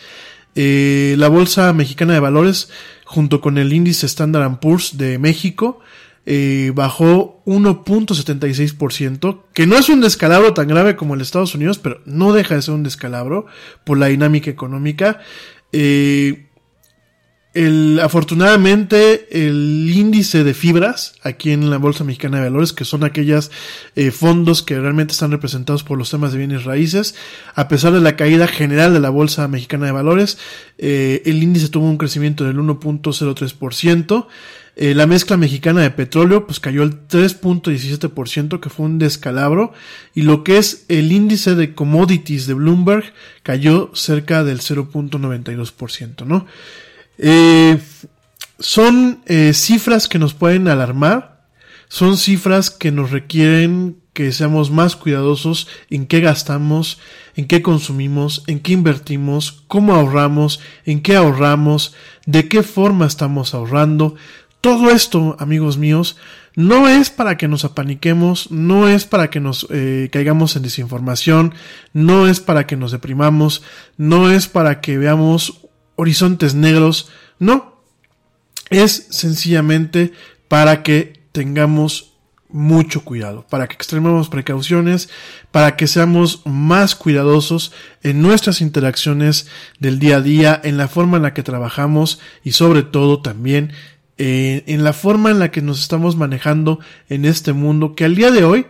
Eh, la Bolsa Mexicana de Valores, junto con el índice Standard Poor's de México, eh, bajó 1.76%, que no es un descalabro tan grave como el Estados Unidos, pero no deja de ser un descalabro por la dinámica económica. Eh, el, afortunadamente, el índice de fibras aquí en la Bolsa Mexicana de Valores, que son aquellos eh, fondos que realmente están representados por los temas de bienes raíces, a pesar de la caída general de la Bolsa Mexicana de Valores, eh, el índice tuvo un crecimiento del 1.03%. Eh, la mezcla mexicana de petróleo pues cayó al 3.17% que fue un descalabro y lo que es el índice de commodities de Bloomberg cayó cerca del 0.92%, ¿no? Eh, son eh, cifras que nos pueden alarmar, son cifras que nos requieren que seamos más cuidadosos en qué gastamos, en qué consumimos, en qué invertimos, cómo ahorramos, en qué ahorramos, de qué forma estamos ahorrando. Todo esto, amigos míos, no es para que nos apaniquemos, no es para que nos eh, caigamos en desinformación, no es para que nos deprimamos, no es para que veamos horizontes negros, no. Es sencillamente para que tengamos mucho cuidado, para que extrememos precauciones, para que seamos más cuidadosos en nuestras interacciones del día a día, en la forma en la que trabajamos y sobre todo también eh, en la forma en la que nos estamos manejando en este mundo que al día de hoy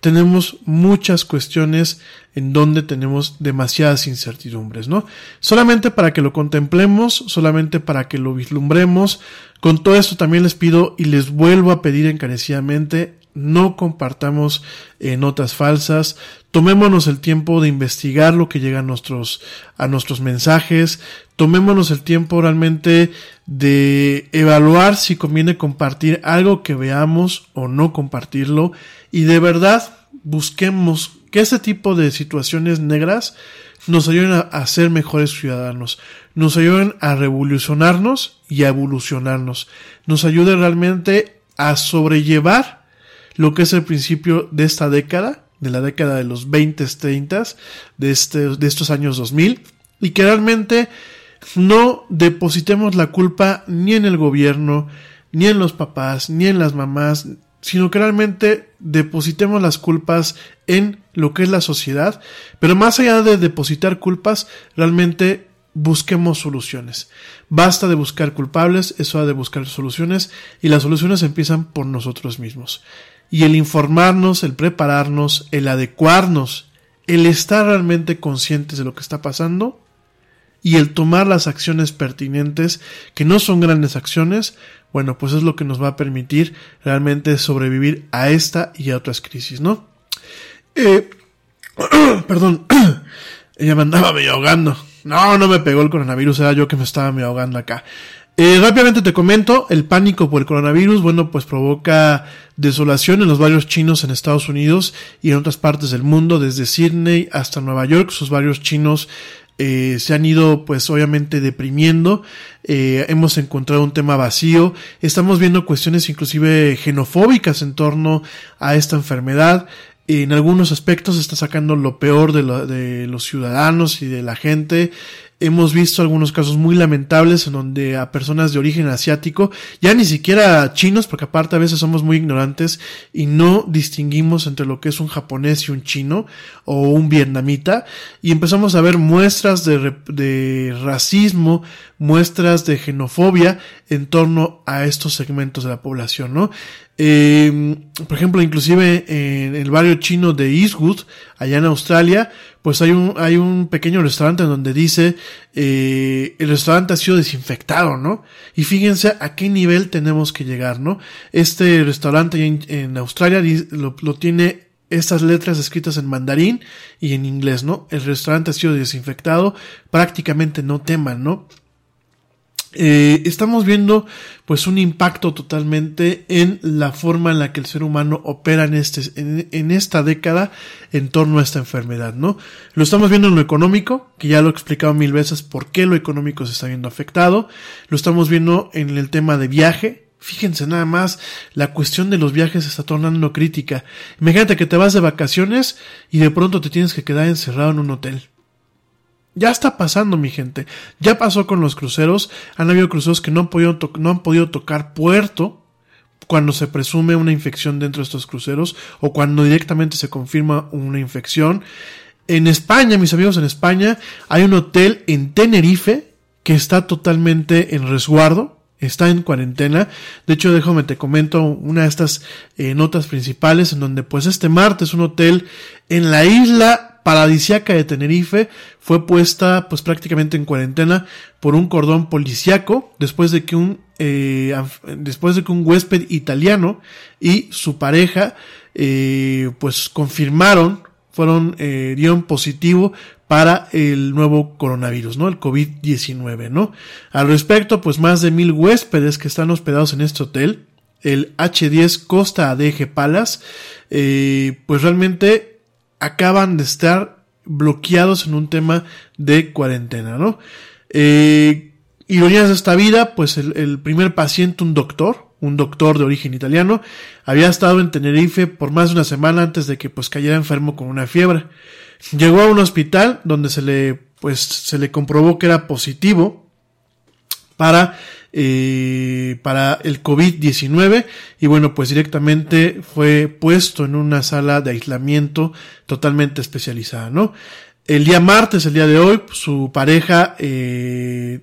tenemos muchas cuestiones en donde tenemos demasiadas incertidumbres, ¿no? Solamente para que lo contemplemos, solamente para que lo vislumbremos. Con todo esto también les pido y les vuelvo a pedir encarecidamente no compartamos eh, notas falsas, tomémonos el tiempo de investigar lo que llega a nuestros, a nuestros mensajes, tomémonos el tiempo realmente de evaluar si conviene compartir algo que veamos o no compartirlo. Y de verdad busquemos que ese tipo de situaciones negras nos ayuden a, ser mejores ciudadanos, nos ayuden a revolucionarnos y a evolucionarnos, nos ayude realmente a sobrellevar lo que es el principio de esta década, de la década de los 20, 30, de, este, de estos años 2000, y que realmente no depositemos la culpa ni en el gobierno, ni en los papás, ni en las mamás, sino que realmente depositemos las culpas en lo que es la sociedad, pero más allá de depositar culpas, realmente busquemos soluciones. Basta de buscar culpables, eso ha de buscar soluciones y las soluciones empiezan por nosotros mismos. Y el informarnos, el prepararnos, el adecuarnos, el estar realmente conscientes de lo que está pasando y el tomar las acciones pertinentes, que no son grandes acciones, bueno, pues es lo que nos va a permitir realmente sobrevivir a esta y a otras crisis, ¿no? Eh, perdón, ella me andaba medio ahogando. No, no me pegó el coronavirus, era yo que me estaba medio ahogando acá. Eh, rápidamente te comento, el pánico por el coronavirus, bueno, pues provoca desolación en los barrios chinos en Estados Unidos y en otras partes del mundo, desde Sydney hasta Nueva York, sus barrios chinos eh, se han ido pues obviamente deprimiendo, eh, hemos encontrado un tema vacío, estamos viendo cuestiones inclusive xenofóbicas en torno a esta enfermedad, en algunos aspectos está sacando lo peor de, de los ciudadanos y de la gente, Hemos visto algunos casos muy lamentables en donde a personas de origen asiático, ya ni siquiera chinos, porque aparte a veces somos muy ignorantes y no distinguimos entre lo que es un japonés y un chino o un vietnamita, y empezamos a ver muestras de, de racismo, muestras de xenofobia en torno a estos segmentos de la población, ¿no? Eh, por ejemplo, inclusive en el barrio chino de Eastwood, allá en Australia, pues hay un, hay un pequeño restaurante en donde dice, eh, el restaurante ha sido desinfectado, ¿no? Y fíjense a qué nivel tenemos que llegar, ¿no? Este restaurante en, en Australia lo, lo tiene estas letras escritas en mandarín y en inglés, ¿no? El restaurante ha sido desinfectado, prácticamente no teman, ¿no? Eh, estamos viendo pues un impacto totalmente en la forma en la que el ser humano opera en, este, en, esta década en torno a esta enfermedad, ¿no? Lo estamos viendo en lo económico, que ya lo he explicado mil veces por qué lo económico se está viendo afectado, lo estamos viendo en el tema de viaje, Fíjense nada más, la cuestión de los viajes se está tornando crítica. Imagínate que te vas de vacaciones y de pronto te tienes que quedar encerrado en un hotel. Ya está pasando, mi gente. Ya pasó con los cruceros. Han habido cruceros que no han podido, no han podido tocar puerto cuando se presume una infección dentro de estos cruceros o cuando directamente se confirma una infección. En España, mis amigos, en España hay un hotel en Tenerife que está totalmente en resguardo está en cuarentena. De hecho, déjame te comento una de estas eh, notas principales en donde pues este martes un hotel en la isla paradisiaca de Tenerife fue puesta pues prácticamente en cuarentena por un cordón policiaco después de que un eh, después de que un huésped italiano y su pareja eh, pues confirmaron fueron eh, dieron positivo para el nuevo coronavirus, ¿no? El COVID-19, ¿no? Al respecto, pues más de mil huéspedes que están hospedados en este hotel, el H10 Costa Adeje Palace, eh, pues realmente acaban de estar bloqueados en un tema de cuarentena, ¿no? Eh, ironías de esta vida, pues el, el, primer paciente, un doctor, un doctor de origen italiano, había estado en Tenerife por más de una semana antes de que pues cayera enfermo con una fiebre. Llegó a un hospital donde se le, pues, se le comprobó que era positivo para eh, para el COVID-19 y bueno, pues directamente fue puesto en una sala de aislamiento totalmente especializada, ¿no? El día martes, el día de hoy, su pareja eh,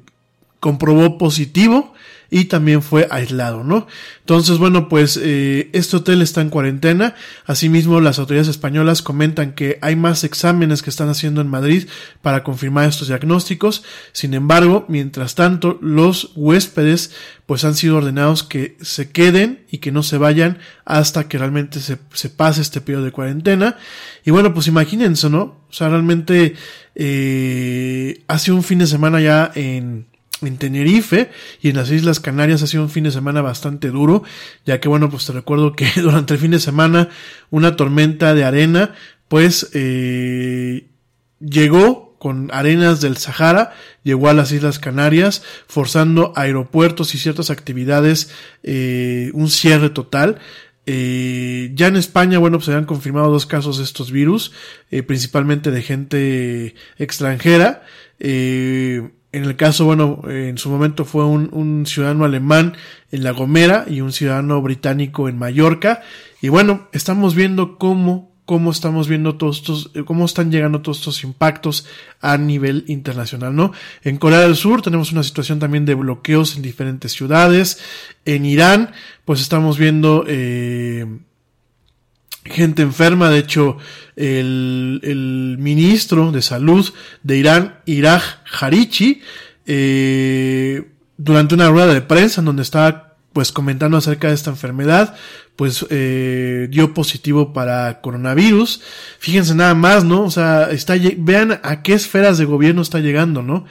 comprobó positivo y también fue aislado, ¿no? Entonces, bueno, pues eh, este hotel está en cuarentena. Asimismo, las autoridades españolas comentan que hay más exámenes que están haciendo en Madrid para confirmar estos diagnósticos. Sin embargo, mientras tanto, los huéspedes pues han sido ordenados que se queden y que no se vayan hasta que realmente se, se pase este periodo de cuarentena. Y bueno, pues imagínense, ¿no? O sea, realmente eh, hace un fin de semana ya en en Tenerife y en las Islas Canarias ha sido un fin de semana bastante duro, ya que bueno, pues te recuerdo que durante el fin de semana una tormenta de arena pues eh, llegó con arenas del Sahara, llegó a las Islas Canarias, forzando aeropuertos y ciertas actividades, eh, un cierre total. Eh, ya en España, bueno, pues se han confirmado dos casos de estos virus, eh, principalmente de gente extranjera. Eh, en el caso, bueno, en su momento fue un, un, ciudadano alemán en La Gomera y un ciudadano británico en Mallorca. Y bueno, estamos viendo cómo, cómo estamos viendo todos estos, cómo están llegando todos estos impactos a nivel internacional, ¿no? En Corea del Sur tenemos una situación también de bloqueos en diferentes ciudades. En Irán, pues estamos viendo, eh, gente enferma. De hecho, el, el, ministro de salud de Irán, Iraj Harichi, eh, durante una rueda de prensa en donde estaba pues comentando acerca de esta enfermedad, pues eh, dio positivo para coronavirus. Fíjense nada más, ¿no? O sea, está, vean a qué esferas de gobierno está llegando, ¿no?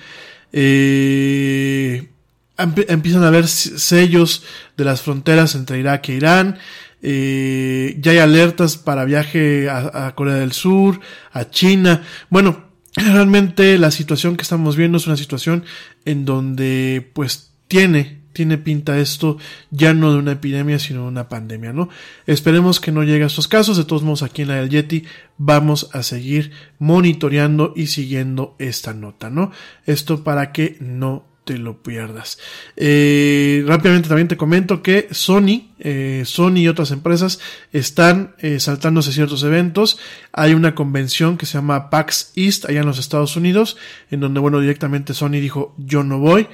Eh, empiezan a haber sellos de las fronteras entre Irak e Irán. Eh, ya hay alertas para viaje a, Corea del Sur, a China. Bueno, realmente la situación que estamos viendo es una situación en donde pues tiene tiene pinta esto ya no de una epidemia, sino de una pandemia, ¿no? Esperemos que no llegue a estos casos. De todos modos, aquí en la del Yeti vamos a seguir monitoreando y siguiendo esta nota, ¿no? Esto para que no te lo pierdas. Eh, rápidamente también te comento que Sony, eh, Sony y otras empresas están eh, saltándose ciertos eventos. Hay una convención que se llama PAX East allá en los Estados Unidos, en donde, bueno, directamente Sony dijo yo no voy.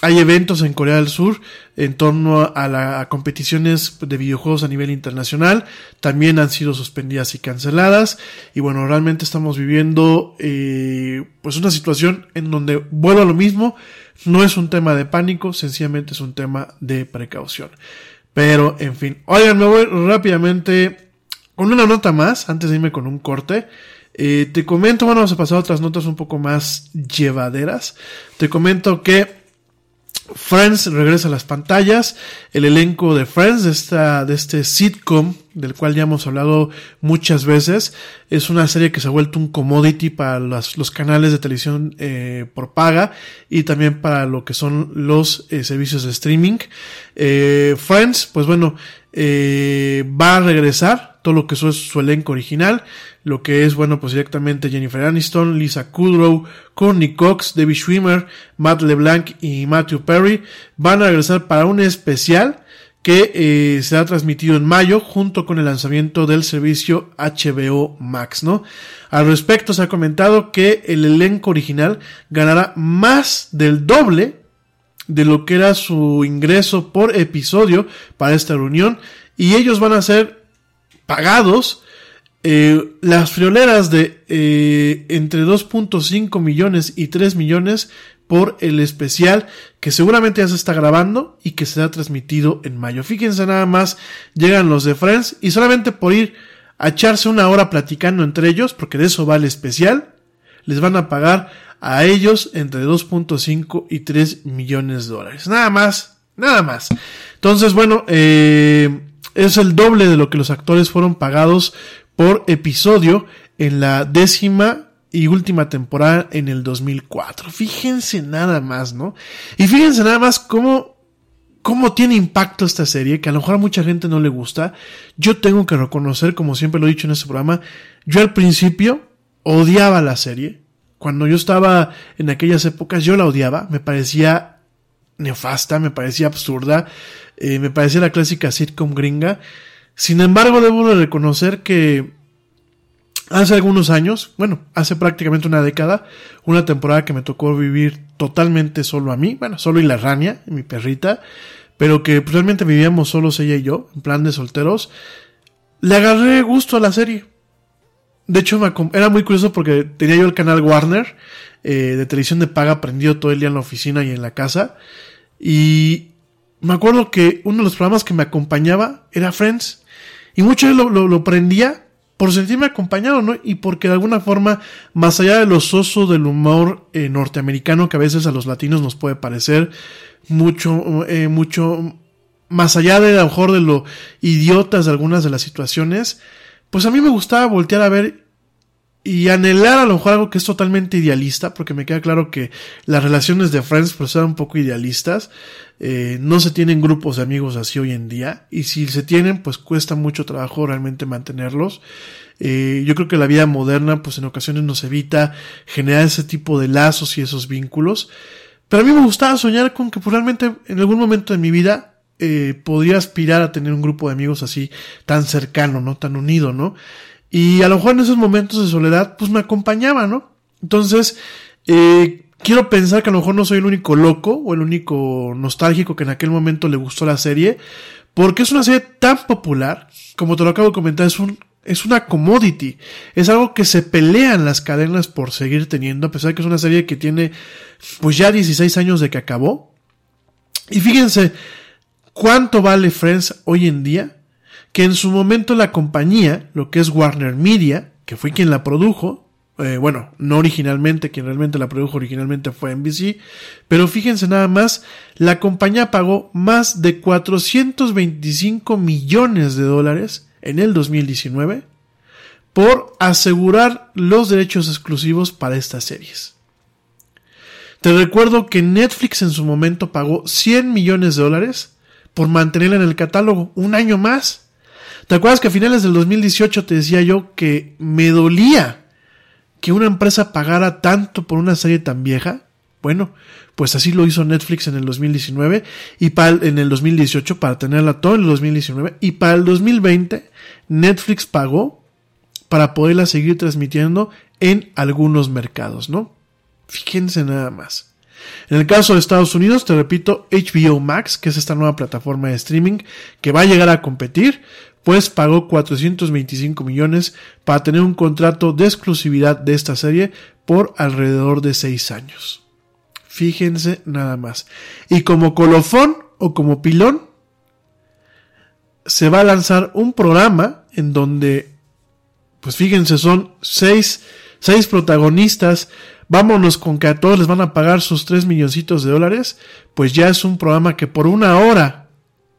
Hay eventos en Corea del Sur en torno a, las competiciones de videojuegos a nivel internacional. También han sido suspendidas y canceladas. Y bueno, realmente estamos viviendo eh, pues una situación en donde vuelvo a lo mismo. No es un tema de pánico, sencillamente es un tema de precaución. Pero, en fin. Oigan, me voy rápidamente con una nota más, antes de irme con un corte. Eh, te comento, bueno, vamos a pasar a otras notas un poco más llevaderas. Te comento que Friends regresa a las pantallas. El elenco de Friends, de, esta, de este sitcom, del cual ya hemos hablado muchas veces, es una serie que se ha vuelto un commodity para los canales de televisión eh, por paga y también para lo que son los eh, servicios de streaming. Eh, Friends, pues bueno, va a regresar todo lo que es su elenco original lo que es, bueno, pues directamente Jennifer Aniston, Lisa Kudrow, Courtney Cox, David Schwimmer, Matt LeBlanc y Matthew Perry van a regresar para un especial que eh, será transmitido en mayo junto con el lanzamiento del servicio HBO Max, ¿no? Al respecto se ha comentado que el elenco original ganará más del doble de lo que era su ingreso por episodio para esta reunión y ellos van a ser pagados eh, las frioleras de eh, entre 2.5 millones y 3 millones por el especial que seguramente ya se está grabando y que será transmitido en mayo. Fíjense nada más, llegan los de Friends y solamente por ir a echarse una hora platicando entre ellos, porque de eso va el especial, les van a pagar a ellos entre 2.5 y 3 millones de dólares. Nada más, nada más. Entonces, bueno, eh, es el doble de lo que los actores fueron pagados por episodio en la décima y última temporada en el 2004. Fíjense nada más, ¿no? Y fíjense nada más cómo, cómo tiene impacto esta serie, que a lo mejor a mucha gente no le gusta. Yo tengo que reconocer, como siempre lo he dicho en este programa, yo al principio odiaba la serie. Cuando yo estaba en aquellas épocas, yo la odiaba, me parecía nefasta, me parecía absurda, eh, me parecía la clásica sitcom gringa. Sin embargo, debo reconocer que hace algunos años, bueno, hace prácticamente una década, una temporada que me tocó vivir totalmente solo a mí, bueno, solo y la rania, mi perrita, pero que realmente vivíamos solos ella y yo, en plan de solteros, le agarré gusto a la serie. De hecho, era muy curioso porque tenía yo el canal Warner eh, de televisión de paga prendido todo el día en la oficina y en la casa. Y me acuerdo que uno de los programas que me acompañaba era Friends. Y mucho lo, lo, prendía por sentirme acompañado, ¿no? Y porque de alguna forma, más allá de lo soso del humor eh, norteamericano que a veces a los latinos nos puede parecer mucho, eh, mucho, más allá de a lo mejor de lo idiotas de algunas de las situaciones, pues a mí me gustaba voltear a ver y anhelar a lo mejor algo que es totalmente idealista, porque me queda claro que las relaciones de Friends pues eran un poco idealistas, eh, no se tienen grupos de amigos así hoy en día, y si se tienen pues cuesta mucho trabajo realmente mantenerlos. Eh, yo creo que la vida moderna pues en ocasiones nos evita generar ese tipo de lazos y esos vínculos, pero a mí me gustaba soñar con que pues, realmente en algún momento de mi vida eh, podría aspirar a tener un grupo de amigos así tan cercano, ¿no? Tan unido, ¿no? Y a lo mejor en esos momentos de soledad, pues me acompañaba, ¿no? Entonces, eh, quiero pensar que a lo mejor no soy el único loco o el único nostálgico que en aquel momento le gustó la serie, porque es una serie tan popular, como te lo acabo de comentar, es un es una commodity, es algo que se pelean las cadenas por seguir teniendo, a pesar de que es una serie que tiene pues ya 16 años de que acabó. Y fíjense cuánto vale Friends hoy en día que en su momento la compañía, lo que es Warner Media, que fue quien la produjo, Eh, bueno, no originalmente, quien realmente la produjo originalmente fue NBC, pero fíjense nada más, la compañía pagó más de 425 millones de dólares en el 2019 por asegurar los derechos exclusivos para estas series. Te recuerdo que Netflix en su momento pagó 100 millones de dólares por mantenerla en el catálogo un año más. ¿Te acuerdas que a finales del 2018 te decía yo que me dolía que una empresa pagara tanto por una serie tan vieja? Bueno, pues así lo hizo Netflix en el 2019 y para en el 2018 para tenerla todo en el 2019 y para el 2020 Netflix pagó para poderla seguir transmitiendo en algunos mercados, ¿no? Fíjense nada más. En el caso de Estados Unidos, te repito, HBO Max, que es esta nueva plataforma de streaming que va a llegar a competir, pues pagó 425 millones para tener un contrato de exclusividad de esta serie por alrededor de 6 años. Fíjense nada más. Y como colofón o como pilón, se va a lanzar un programa en donde, pues fíjense, son 6 seis, protagonistas. Vámonos con que a todos les van a pagar sus 3 milloncitos de dólares. Pues ya es un programa que por una hora,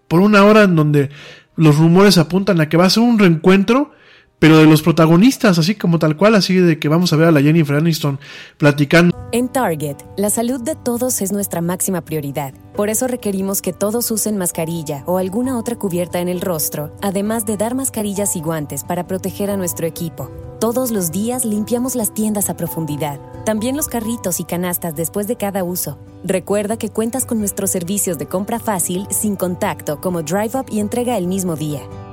por una hora en donde los rumores apuntan a que va a ser un reencuentro, pero de los protagonistas, así como tal cual, así de que vamos a ver a la Jennifer Aniston platicando. En Target, la salud de todos es nuestra máxima prioridad. Por eso requerimos que todos usen mascarilla o alguna otra cubierta en el rostro, además de dar mascarillas y guantes para proteger a nuestro equipo. Todos los días limpiamos las tiendas a profundidad, también los carritos y canastas después de cada uso. Recuerda que cuentas con nuestros servicios de compra fácil, sin contacto, como Drive Up y entrega el mismo día.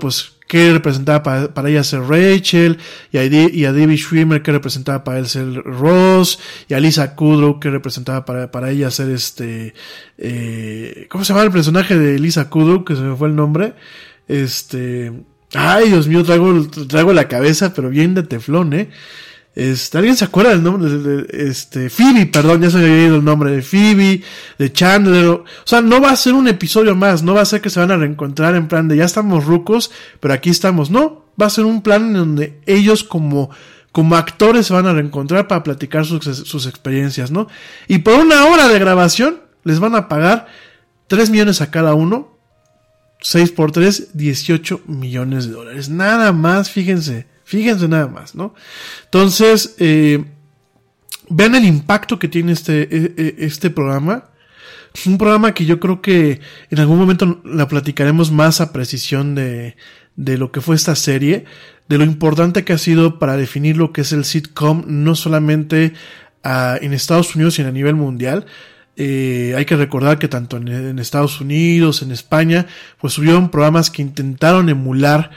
Pues, ¿qué representaba para, ella ser Rachel? Y a, y a David Schwimmer, ¿qué representaba para él ser Ross? Y a Lisa Kudrow, ¿qué representaba para, para ella ser este... Eh, ¿Cómo se llama el personaje de Lisa Kudrow? Que se me fue el nombre. Este... Ay, Dios mío, traigo, traigo la cabeza, pero bien de teflón, ¿eh? Este, ¿Alguien se acuerda del nombre? De, este, Phoebe, perdón, ya se había oído el nombre de Phoebe, de Chandler. O sea, no va a ser un episodio más, no va a ser que se van a reencontrar en plan de ya estamos rucos, pero aquí estamos. No, va a ser un plan en donde ellos como, como actores se van a reencontrar para platicar sus, sus experiencias, ¿no? Y por una hora de grabación les van a pagar 3 millones a cada uno. 6 por 3, 18 millones de dólares. Nada más, fíjense. Fíjense nada más, ¿no? Entonces, eh, vean el impacto que tiene este, e, e, este programa. Un programa que yo creo que en algún momento la platicaremos más a precisión de, de lo que fue esta serie, de lo importante que ha sido para definir lo que es el sitcom, no solamente ah, en Estados Unidos, sino a nivel mundial. Eh, hay que recordar que tanto en, en, Estados Unidos, en España, pues hubieron programas que intentaron emular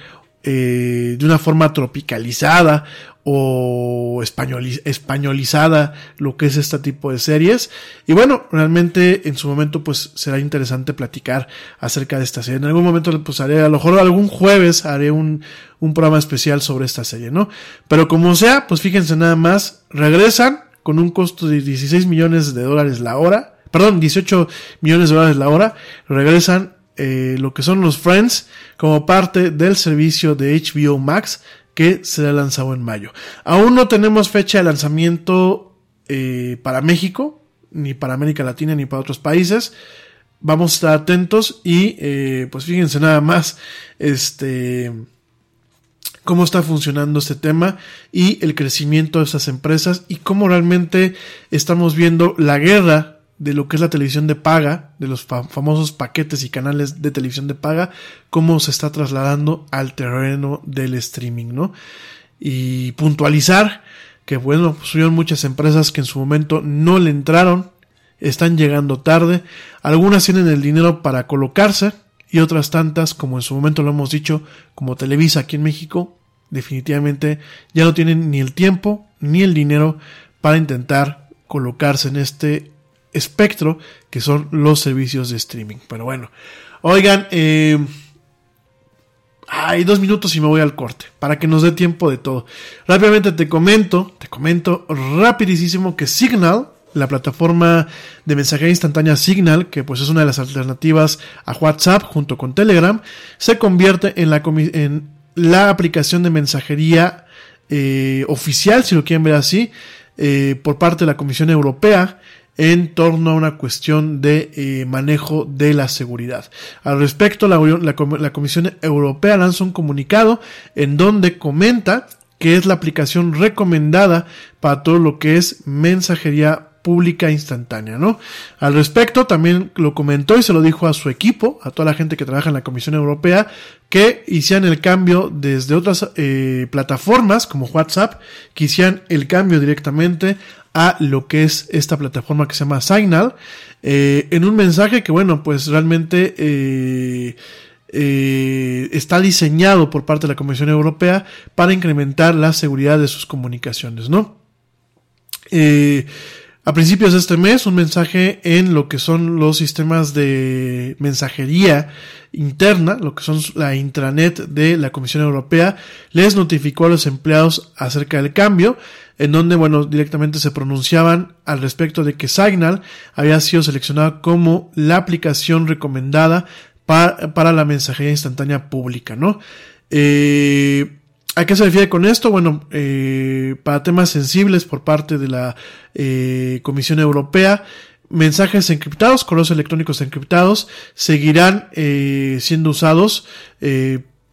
eh, de una forma tropicalizada o españolizada lo que es este tipo de series. Y bueno, realmente en su momento pues será interesante platicar acerca de esta serie. En algún momento pues haré, a lo mejor algún jueves haré un, un programa especial sobre esta serie, ¿no? Pero como sea, pues fíjense nada más, regresan con un costo de 16 millones de dólares la hora, perdón, 18 millones de dólares la hora, regresan eh, lo que son los Friends como parte del servicio de HBO Max que será lanzado en mayo. Aún no tenemos fecha de lanzamiento eh, para México, ni para América Latina, ni para otros países. Vamos a estar atentos y eh, pues fíjense nada más este cómo está funcionando este tema y el crecimiento de estas empresas y cómo realmente estamos viendo la guerra de lo que es la televisión de paga, de los famosos paquetes y canales de televisión de paga, cómo se está trasladando al terreno del streaming, ¿no? Y puntualizar que, bueno, pues muchas empresas que en su momento no le entraron, están llegando tarde, algunas tienen el dinero para colocarse y otras tantas, como en su momento lo hemos dicho, como Televisa aquí en México, definitivamente ya no tienen ni el tiempo ni el dinero para intentar colocarse en este espectro que son los servicios de streaming. Pero bueno, oigan, eh, hay dos minutos y me voy al corte para que nos dé tiempo de todo. Rápidamente te comento, te comento rapidísimo que Signal, la plataforma de mensajería instantánea Signal, que pues es una de las alternativas a WhatsApp junto con Telegram, se convierte en la, en la aplicación de mensajería eh, oficial, si lo quieren ver así, eh, por parte de la Comisión Europea en torno a una cuestión de eh, manejo de la seguridad. Al respecto, la, Comisión Europea lanza un comunicado en donde comenta que es la aplicación recomendada para todo lo que es mensajería pública instantánea, ¿no? Al respecto, también lo comentó y se lo dijo a su equipo, a toda la gente que trabaja en la Comisión Europea, que hicieran el cambio desde otras eh, plataformas como WhatsApp, que hicieran el cambio directamente a lo que es esta plataforma que se llama Signal, eh, en un mensaje que, bueno, pues realmente eh, eh, está diseñado por parte de la Comisión Europea para incrementar la seguridad de sus comunicaciones, ¿no? A principios de este mes, un mensaje en lo que son los sistemas de mensajería interna, lo que son la intranet de la Comisión Europea, les notificó a los empleados acerca del cambio en donde, bueno, directamente se pronunciaban al respecto de que Signal había sido seleccionada como la aplicación recomendada para, la mensajería instantánea pública, ¿no? Eh, ¿A qué se refiere con esto? Bueno, eh, para temas sensibles por parte de la eh, Comisión Europea, mensajes encriptados, correos electrónicos encriptados, seguirán siendo usados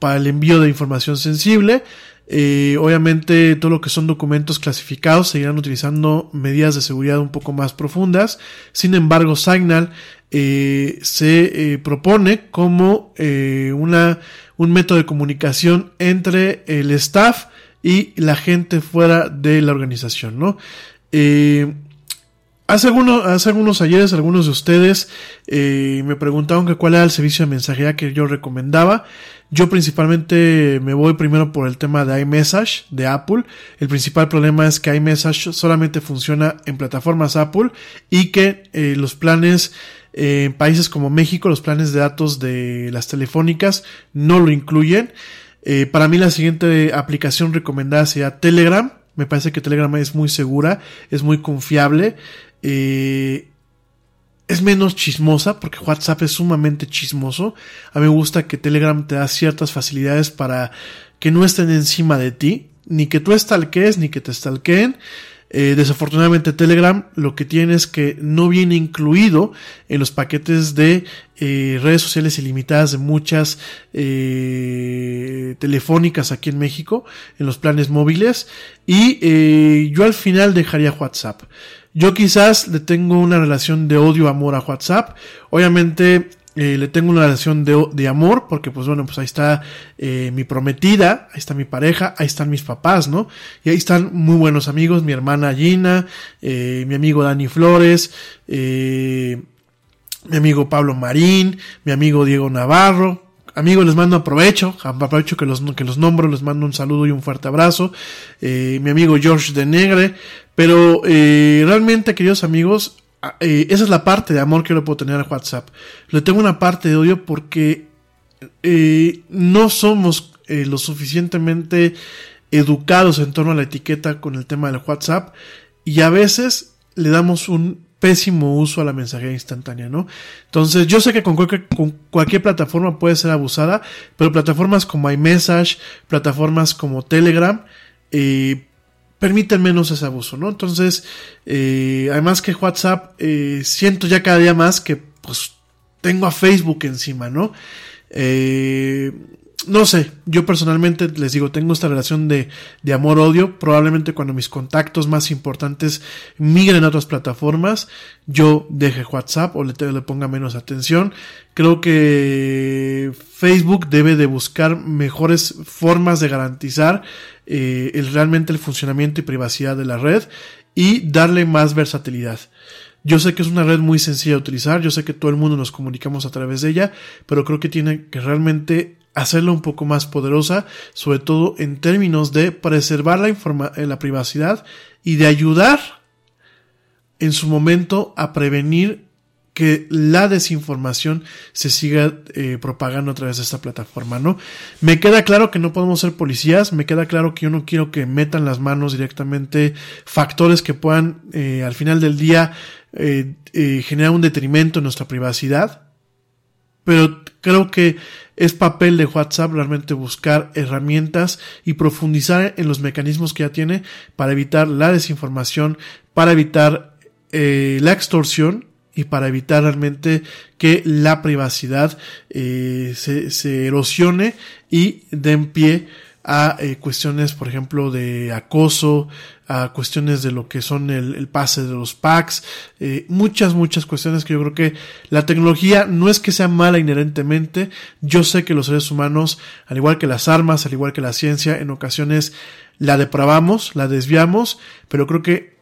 para el envío de información sensible, eh, obviamente todo lo que son documentos clasificados seguirán utilizando medidas de seguridad un poco más profundas. Sin embargo, Signal eh, se eh, propone como una, un método de comunicación entre el staff y la gente fuera de la organización, ¿no? Hace algunos, hace algunos ayeres algunos de ustedes me preguntaron que cuál era el servicio de mensajería que yo recomendaba. Yo principalmente me voy primero por el tema de iMessage de Apple. El principal problema es que iMessage solamente funciona en plataformas Apple y que eh, los planes eh, en países como México, los planes de datos de las telefónicas no lo incluyen. Eh, para mí la siguiente aplicación recomendada sería Telegram. Me parece que Telegram es muy segura, es muy confiable. Eh, es menos chismosa porque WhatsApp es sumamente chismoso. A mí me gusta que Telegram te da ciertas facilidades para que no estén encima de ti, ni que tú estalquees, ni que te estalqueen. Eh, desafortunadamente Telegram lo que tiene es que no viene incluido en los paquetes de eh, redes sociales ilimitadas de muchas eh, telefónicas aquí en México, en los planes móviles. Y yo al final dejaría WhatsApp. Yo quizás le tengo una relación de odio-amor a WhatsApp. Obviamente eh, le tengo una relación de, de, amor porque pues bueno, pues ahí está eh, mi prometida, ahí está mi pareja, ahí están mis papás, ¿no? Y ahí están muy buenos amigos, mi hermana Gina, eh, mi amigo Dani Flores, mi amigo Pablo Marín, mi amigo Diego Navarro, amigos, les mando aprovecho, aprovecho que los, que los nombro, les mando un saludo y un fuerte abrazo. Eh, mi amigo George de Negre. Pero eh, realmente, queridos amigos, ah, eh, esa es la parte de amor que yo le puedo tener a WhatsApp. Le tengo una parte de odio porque no somos lo suficientemente educados en torno a la etiqueta con el tema del WhatsApp y a veces le damos un pésimo uso a la mensajería instantánea, ¿no? Entonces, yo sé que con cualquier, con cualquier plataforma puede ser abusada, pero plataformas como iMessage, plataformas como Telegram, eh, permiten menos ese abuso, ¿no? Entonces, eh, además que WhatsApp, eh, siento ya cada día más que, pues, tengo a Facebook encima, ¿no? Eh, no sé, yo personalmente les digo, tengo esta relación de, de amor-odio. Probablemente cuando mis contactos más importantes migren a otras plataformas, yo deje WhatsApp o le, le ponga menos atención. Creo que Facebook debe de buscar mejores formas de garantizar eh, realmente el funcionamiento y privacidad de la red y darle más versatilidad. Yo sé que es una red muy sencilla de utilizar, yo sé que todo el mundo nos comunicamos a través de ella, pero creo que tiene que realmente hacerla un poco más poderosa, sobre todo en términos de preservar la, informa eh, la privacidad y de ayudar en su momento a prevenir que la desinformación se siga eh, propagando a través de esta plataforma, ¿no? Me queda claro que no podemos ser policías, me queda claro que yo no quiero que metan las manos directamente factores que puedan eh, al final del día generar un detrimento en nuestra privacidad, pero creo que es papel de WhatsApp realmente buscar herramientas y profundizar en los mecanismos que ya tiene para evitar la desinformación, para evitar eh, la extorsión y para evitar realmente que la privacidad eh, se, erosione y den pie a eh, cuestiones, por ejemplo, de acoso, a cuestiones de lo que son el, el pase de los packs, eh, muchas, muchas cuestiones que yo creo que la tecnología no es que sea mala inherentemente, yo sé que los seres humanos, al igual que las armas, al igual que la ciencia, en ocasiones la depravamos, la desviamos, pero creo que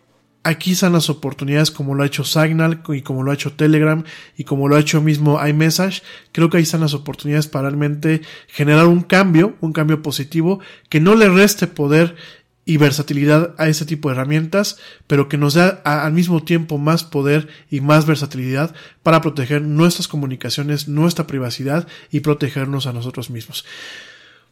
aquí están las oportunidades como lo ha hecho Signal y como lo ha hecho Telegram y como lo ha hecho mismo iMessage. Creo que ahí están las oportunidades para realmente generar un cambio, un cambio positivo que no le reste poder y versatilidad a ese tipo de herramientas, pero que nos da al mismo tiempo más poder y más versatilidad para proteger nuestras comunicaciones, nuestra privacidad y protegernos a nosotros mismos.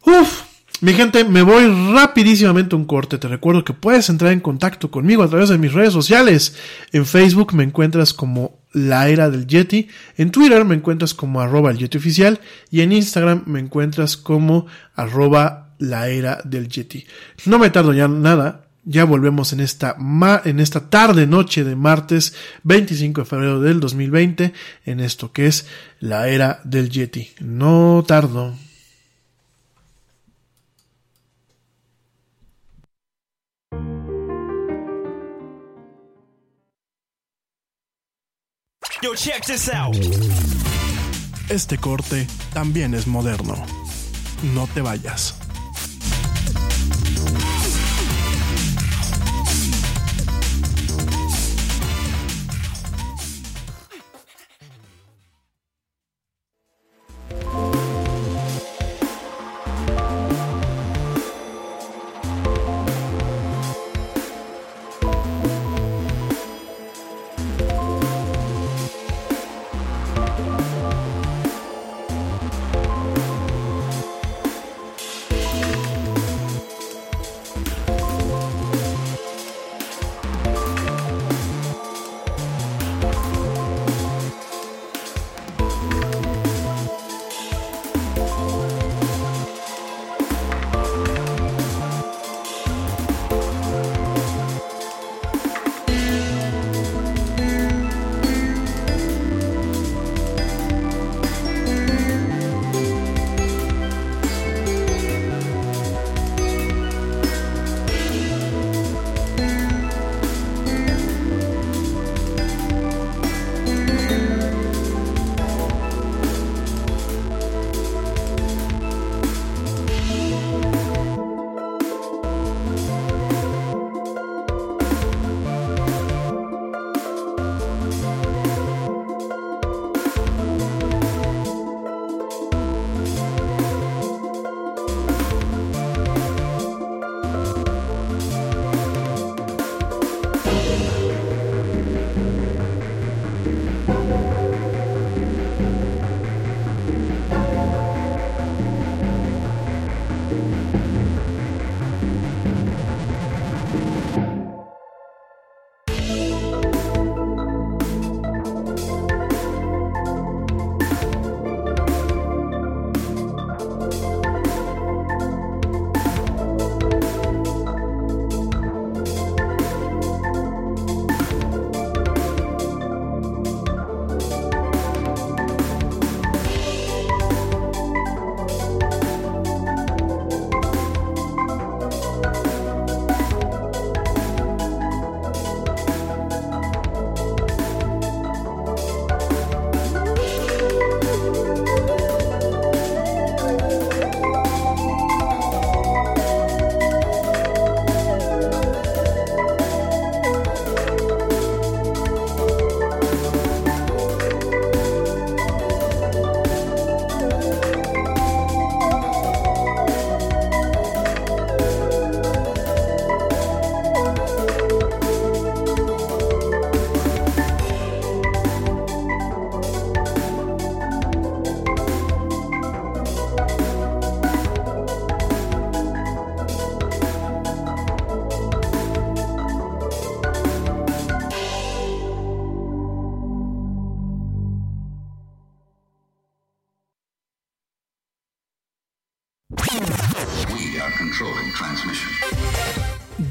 Uf, mi gente, me voy rapidísimamente a un corte. Te recuerdo que puedes entrar en contacto conmigo a través de mis redes sociales. En Facebook me encuentras como La Era del Yeti. En Twitter me encuentras como arroba el Yeti oficial. Y en Instagram me encuentras como arroba la Era del Yeti. No me tardo ya nada. Ya volvemos en esta, en esta tarde noche de martes 25 de febrero del 2020 en esto que es la Era del Yeti. No tardo. Yo, check this out. Este corte también es moderno. No te vayas.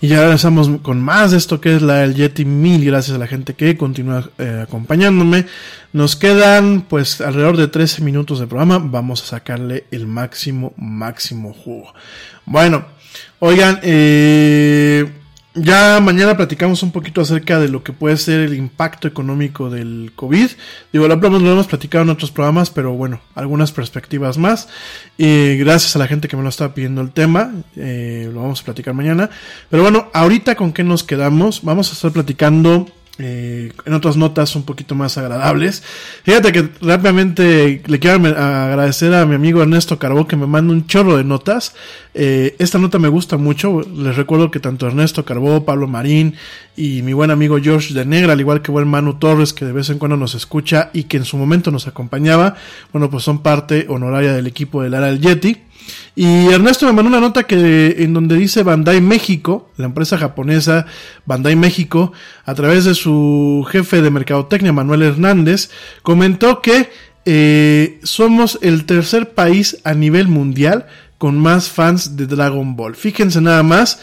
Y ya regresamos con más de esto que es la el Yeti. Mil gracias a la gente que continúa eh, acompañándome. Nos quedan pues alrededor de 13 minutos de programa. Vamos a sacarle el máximo, máximo jugo. Bueno, oigan, eh, ya mañana platicamos un poquito acerca de lo que puede ser el impacto económico del COVID. Digo, lo, lo hemos platicado en otros programas, pero bueno, algunas perspectivas más. Y gracias a la gente que me lo está pidiendo el tema, eh, lo vamos a platicar mañana. Pero bueno, ahorita con qué nos quedamos, vamos a estar platicando eh, en otras notas un poquito más agradables. Fíjate que rápidamente le quiero agradecer a mi amigo Ernesto Carbó que me manda un chorro de notas. Eh, esta nota me gusta mucho. Les recuerdo que tanto Ernesto Carbó, Pablo Marín y mi buen amigo George de Negra, al igual que buen Manu Torres, que de vez en cuando nos escucha y que en su momento nos acompañaba, bueno, pues son parte honoraria del equipo del Ara del Yeti. Y Ernesto me mandó una nota que en donde dice Bandai México, la empresa japonesa Bandai México, a través de su jefe de mercadotecnia Manuel Hernández, comentó que eh, somos el tercer país a nivel mundial con más fans de Dragon Ball. Fíjense nada más,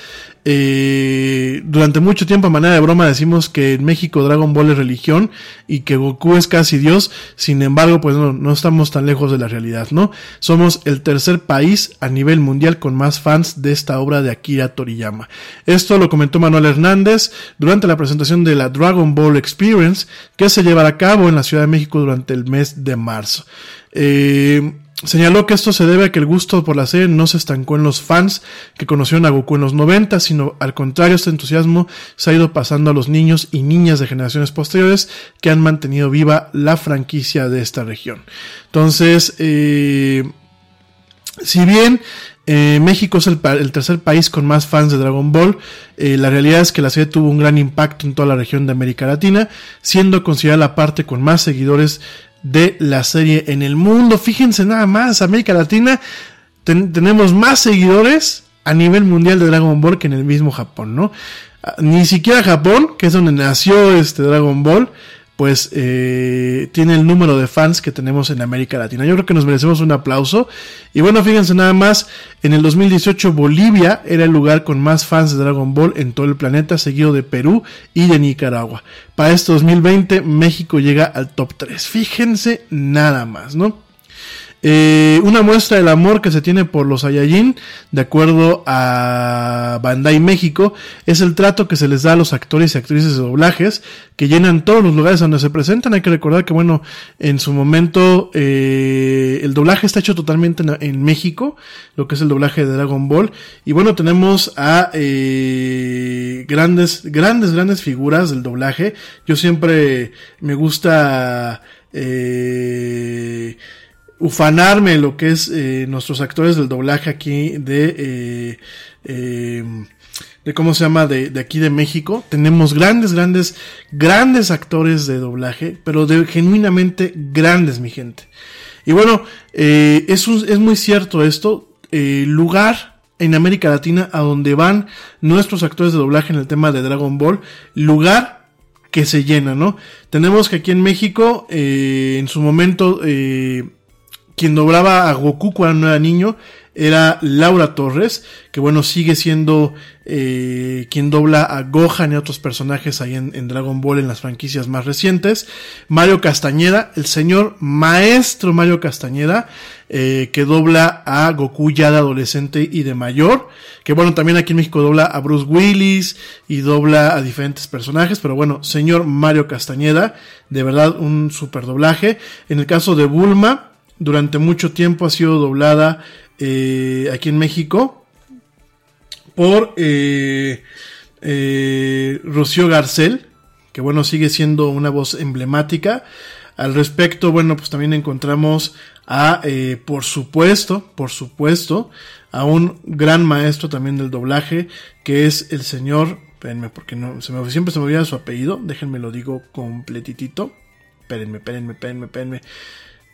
eh, durante mucho tiempo a manera de broma decimos que en México Dragon Ball es religión y que Goku es casi Dios, sin embargo pues no, no estamos tan lejos de la realidad, ¿no? Somos el tercer país a nivel mundial con más fans de esta obra de Akira Toriyama. Esto lo comentó Manuel Hernández durante la presentación de la Dragon Ball Experience que se llevará a cabo en la Ciudad de México durante el mes de marzo. Eh, Señaló que esto se debe a que el gusto por la serie no se estancó en los fans que conocieron a Goku en los 90, sino al contrario, este entusiasmo se ha ido pasando a los niños y niñas de generaciones posteriores que han mantenido viva la franquicia de esta región. Entonces, eh, si bien eh, México es el, tercer país con más fans de Dragon Ball. Eh, la realidad es que la serie tuvo un gran impacto en toda la región de América Latina, siendo considerada la parte con más seguidores de la serie en el mundo. Fíjense nada más, América Latina tenemos más seguidores a nivel mundial de Dragon Ball que en el mismo Japón, ¿no? Ni siquiera Japón, que es donde nació este Dragon Ball, pues eh, tiene el número de fans que tenemos en América Latina. Yo creo que nos merecemos un aplauso. Y bueno, fíjense nada más, en el 2018 Bolivia era el lugar con más fans de Dragon Ball en todo el planeta, seguido de Perú y de Nicaragua. Para este 2020 México llega al top 3. Fíjense nada más, ¿no? Eh, una muestra del amor que se tiene por los Saiyajin, de acuerdo a Bandai México, es el trato que se les da a los actores y actrices de doblajes, que llenan todos los lugares donde se presentan. Hay que recordar que, bueno, en su momento eh, el doblaje está hecho totalmente en, México, lo que es el doblaje de Dragon Ball. Y bueno, tenemos a eh, grandes, grandes, grandes figuras del doblaje. Yo siempre me gusta... Eh, ufanarme lo que es eh, nuestros actores del doblaje aquí de eh, eh, de cómo se llama de, de, aquí de México. Tenemos grandes grandes grandes actores de doblaje pero de genuinamente grandes mi gente. Y bueno es, un, es muy cierto esto lugar en América Latina a donde van nuestros actores de doblaje en el tema de Dragon Ball lugar que se llena, ¿no? Tenemos que aquí en México, eh, en su momento, eh, quien doblaba a Goku cuando era niño era Laura Torres, que bueno, sigue siendo eh, quien dobla a Gohan y otros personajes ahí en, en, Dragon Ball en las franquicias más recientes. Mario Castañeda, el señor maestro Mario Castañeda, eh, que dobla a Goku ya de adolescente y de mayor. Que bueno, también aquí en México dobla a Bruce Willis y dobla a diferentes personajes. Pero bueno, señor Mario Castañeda, de verdad un super doblaje. En el caso de Bulma, durante mucho tiempo ha sido doblada eh, aquí en México por eh, eh, Rocío Garcel, que bueno, sigue siendo una voz emblemática. Al respecto, bueno, pues también encontramos a, eh, por supuesto, por supuesto, a un gran maestro también del doblaje, que es el señor, espérenme, porque no, se me, siempre se me olvida su apellido, déjenme lo digo completitito, espérenme, espérenme, espérenme, espérenme,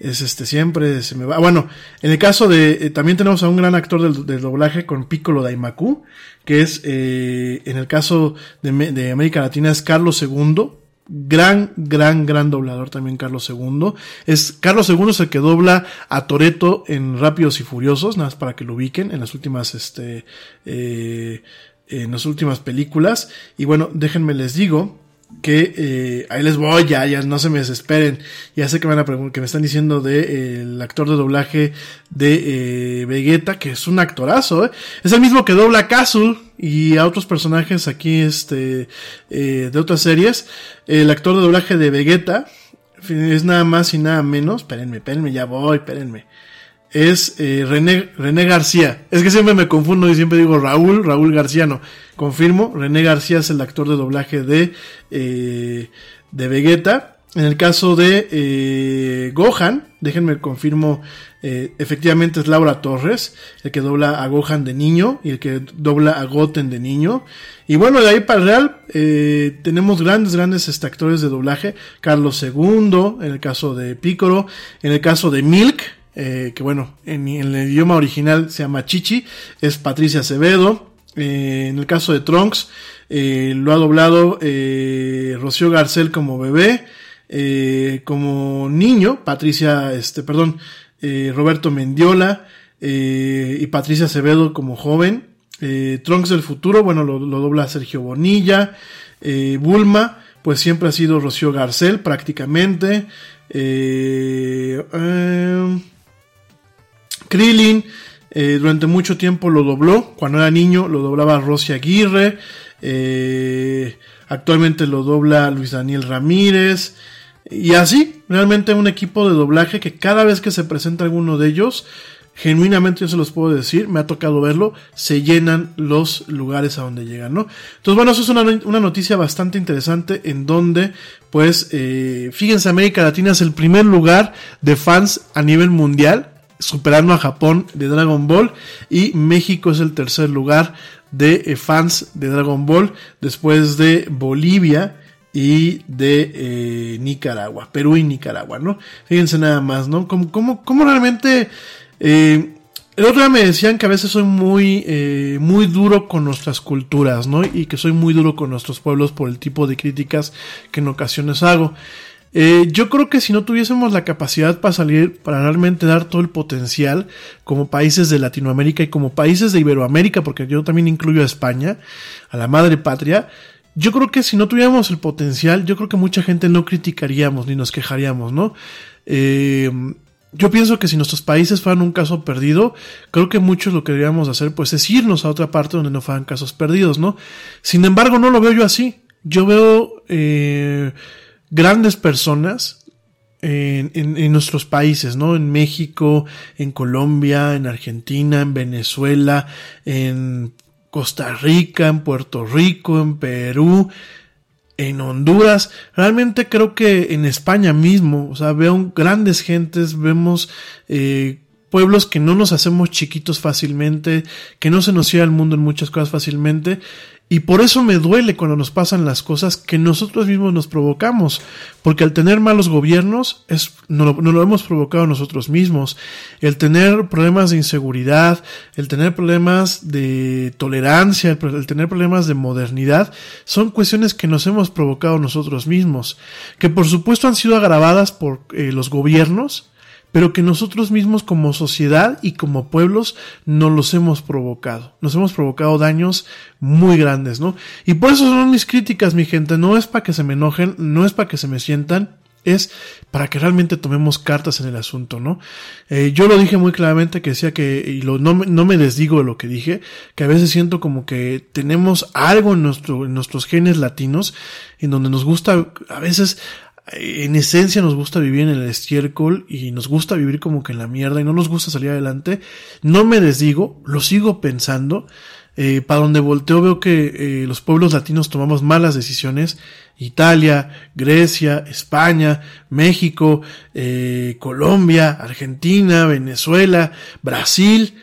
es este, siempre se me va, bueno, en el caso de, eh, también tenemos a un gran actor del, del doblaje con Piccolo Daimaku, que es, eh, en el caso de, de América Latina es Carlos II, gran, gran, gran doblador también Carlos II. Es, Carlos II es el que dobla a Toreto en Rápidos y Furiosos, nada más para que lo ubiquen en las últimas, este, eh, en las últimas películas. Y bueno, déjenme les digo que eh, ahí les voy, ya, ya, no se me desesperen. Ya sé que me van a que me están diciendo de eh, actor de doblaje de eh, Vegeta, que es un actorazo, ¿eh? Es el mismo que dobla a Castle y a otros personajes aquí, este, eh, de otras series. El actor de doblaje de Vegeta es nada más y nada menos. Espérenme, espérenme, ya voy, espérenme es eh, René, René García. Es que siempre me confundo y siempre digo Raúl, Raúl García, no. Confirmo, René García es el actor de doblaje de, eh, de Vegeta. En el caso de eh, Gohan, déjenme confirmo, efectivamente es Laura Torres, el que dobla a Gohan de niño y el que dobla a Goten de niño. Y bueno, de ahí para el Real tenemos grandes, grandes este, actores de doblaje. Carlos II, en el caso de Piccolo, en el caso de Milk, eh, que bueno, en, el idioma original se llama Chichi, es Patricia Acevedo. Eh, en el caso de Trunks, eh, lo ha doblado Rocío Garcel como bebé, como niño, Patricia, este, perdón, Roberto Mendiola y Patricia Acevedo como joven. Trunks del futuro, bueno, lo, lo dobla Sergio Bonilla. Bulma, pues siempre ha sido Rocío Garcel prácticamente. Eh, eh, Krillin eh, durante mucho tiempo lo dobló. Cuando era niño lo doblaba Rosy Aguirre. Eh, actualmente lo dobla Luis Daniel Ramírez. Y así, realmente un equipo de doblaje que cada vez que se presenta alguno de ellos, genuinamente yo se los puedo decir, me ha tocado verlo, se llenan los lugares a donde llegan, ¿no? Entonces, bueno, eso es una, una noticia bastante interesante en donde, pues, eh, fíjense, América Latina es el primer lugar de fans a nivel mundial superando a Japón de Dragon Ball y México es el tercer lugar de eh, fans de Dragon Ball después de Bolivia y de eh, Nicaragua, Perú y Nicaragua, ¿no? Fíjense nada más, ¿no? Como, como, como realmente... Eh, el otro día me decían que a veces soy muy, muy duro con nuestras culturas, ¿no? Y que soy muy duro con nuestros pueblos por el tipo de críticas que en ocasiones hago. Eh, yo creo que si no tuviésemos la capacidad para salir, para realmente dar todo el potencial como países de Latinoamérica y como países de Iberoamérica, porque yo también incluyo a España, a la madre patria, yo creo que si no tuviéramos el potencial, yo creo que mucha gente no criticaríamos ni nos quejaríamos, ¿no? Eh, yo pienso que si nuestros países fueran un caso perdido, creo que muchos lo que deberíamos hacer pues es irnos a otra parte donde no fueran casos perdidos, ¿no? Sin embargo, no lo veo yo así. Yo veo eh, grandes personas en, en, en, nuestros países, ¿no? En México, en Colombia, en Argentina, en Venezuela, en Costa Rica, en Puerto Rico, en Perú, en Honduras. Realmente creo que en España mismo, o sea, veo grandes gentes, vemos eh, pueblos que no nos hacemos chiquitos fácilmente, que no se nos cierra el mundo en muchas cosas fácilmente y por eso me duele cuando nos pasan las cosas que nosotros mismos nos provocamos, porque al tener malos gobiernos es, no, lo, hemos provocado nosotros mismos. El tener problemas de inseguridad, el tener problemas de tolerancia, el, el tener problemas de modernidad, son cuestiones que nos hemos provocado nosotros mismos, que por supuesto han sido agravadas por eh, los gobiernos, pero que nosotros mismos como sociedad y como pueblos nos los hemos provocado. Nos hemos provocado daños muy grandes, ¿no? Y por eso son mis críticas, mi gente. No es para que se me enojen, no es para que se me sientan, es para que realmente tomemos cartas en el asunto, ¿no? Eh, yo lo dije muy claramente que decía que, y lo, no, no me desdigo de lo que dije, que a veces siento como que tenemos algo en, en nuestros genes latinos en donde nos gusta a veces en esencia nos gusta vivir en el estiércol y nos gusta vivir como que en la mierda y no nos gusta salir adelante. No me desdigo, lo sigo pensando. Eh, para donde volteo veo que eh, los pueblos latinos tomamos malas decisiones. Italia, Grecia, España, México, eh, Colombia, Argentina, Venezuela, Brasil.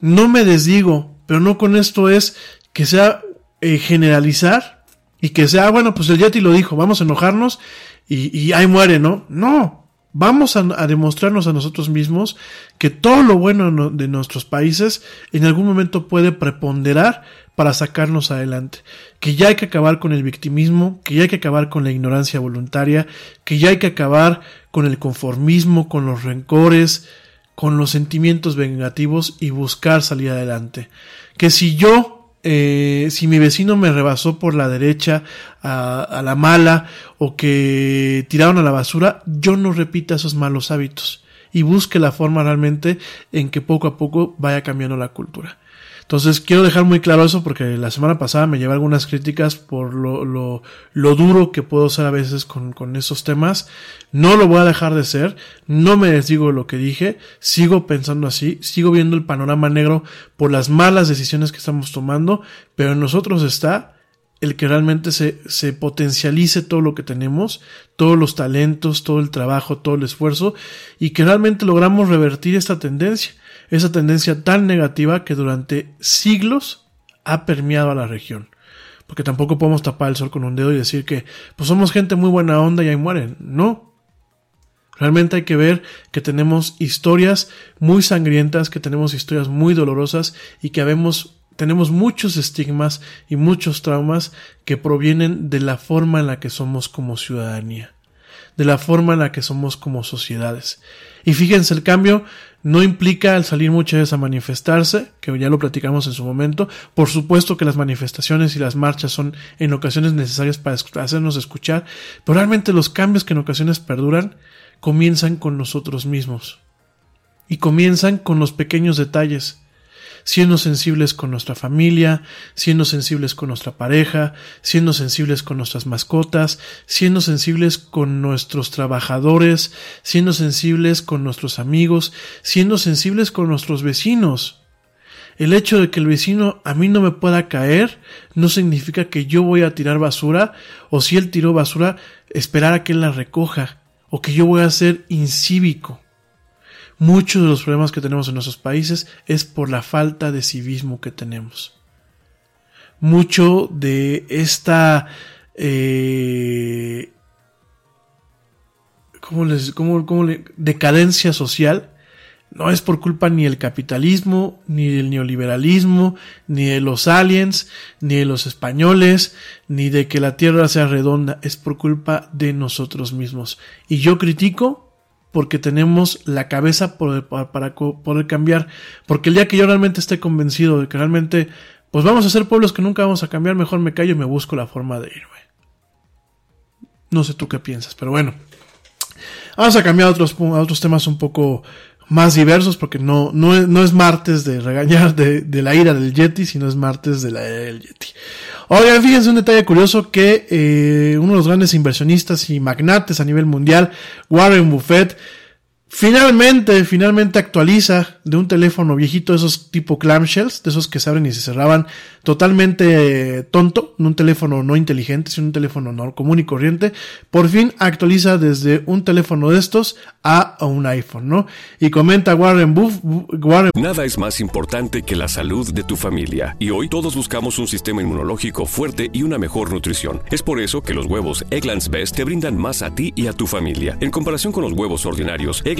No me desdigo, pero no con esto es que sea generalizar y que sea, bueno, pues el Yeti lo dijo, vamos a enojarnos y, y ahí muere, ¿no? No, vamos a, demostrarnos a nosotros mismos que todo lo bueno de nuestros países en algún momento puede preponderar para sacarnos adelante, que ya hay que acabar con el victimismo, que ya hay que acabar con la ignorancia voluntaria, que ya hay que acabar con el conformismo, con los rencores, con los sentimientos vengativos y buscar salir adelante. Que si yo eh, si mi vecino me rebasó por la derecha a, a, la mala o que tiraron a la basura, yo no repita esos malos hábitos y busque la forma realmente en que poco a poco vaya cambiando la cultura. Entonces quiero dejar muy claro eso porque la semana pasada me llevé algunas críticas por lo, lo, lo duro que puedo ser a veces con, con, esos temas. No lo voy a dejar de ser, no me desdigo lo que dije, sigo pensando así, sigo viendo el panorama negro por las malas decisiones que estamos tomando, pero en nosotros está el que realmente se, se potencialice todo lo que tenemos, todos los talentos, todo el trabajo, todo el esfuerzo, y que realmente logramos revertir esta tendencia esa tendencia tan negativa que durante siglos ha permeado a la región. Porque tampoco podemos tapar el sol con un dedo y decir que pues somos gente muy buena onda y ahí mueren. No. Realmente hay que ver que tenemos historias muy sangrientas, que tenemos historias muy dolorosas y que habemos, tenemos muchos estigmas y muchos traumas que provienen de la forma en la que somos como ciudadanía, de la forma en la que somos como sociedades. Y fíjense, el cambio no implica el salir muchas veces a manifestarse, que ya lo platicamos en su momento. Por supuesto que las manifestaciones y las marchas son en ocasiones necesarias para hacernos escuchar, pero realmente los cambios que en ocasiones perduran comienzan con nosotros mismos. Y comienzan con los pequeños detalles siendo sensibles con nuestra familia, siendo sensibles con nuestra pareja, siendo sensibles con nuestras mascotas, siendo sensibles con nuestros trabajadores, siendo sensibles con nuestros amigos, siendo sensibles con nuestros vecinos. El hecho de que el vecino a mí no me pueda caer no significa que yo voy a tirar basura o si él tiró basura esperar a que él la recoja o que yo voy a ser incívico. Muchos de los problemas que tenemos en nuestros países es por la falta de civismo que tenemos. Mucho de esta eh, ¿cómo les, cómo, cómo decadencia social no es por culpa ni del capitalismo, ni del neoliberalismo, ni de los aliens, ni de los españoles, ni de que la tierra sea redonda, es por culpa de nosotros mismos. Y yo critico porque tenemos la cabeza para poder cambiar. Porque el día que yo realmente esté convencido de que realmente, pues vamos a ser pueblos que nunca vamos a cambiar, mejor me callo y me busco la forma de irme. No sé tú qué piensas, pero bueno. Vamos a cambiar a otros, a otros temas un poco más diversos porque no, no, es, no es martes de regañar de, de, la ira del Yeti, sino es martes de la ira del Yeti. Oigan, fíjense un detalle curioso que eh, uno de los grandes inversionistas y magnates a nivel mundial, Warren Buffett, Finalmente, finalmente actualiza de un teléfono viejito, esos tipo clamshells, de esos que se abren y se cerraban, totalmente tonto, un teléfono no inteligente, sino un teléfono no común y corriente. Por fin actualiza desde un teléfono de estos a un iPhone, ¿no? Y comenta Warren Buff, Warren. Nada es más importante que la salud de tu familia. Y hoy todos buscamos un sistema inmunológico fuerte y una mejor nutrición. Es por eso que los huevos Egglands Best te brindan más a ti y a tu familia. En comparación con los huevos ordinarios, Egglands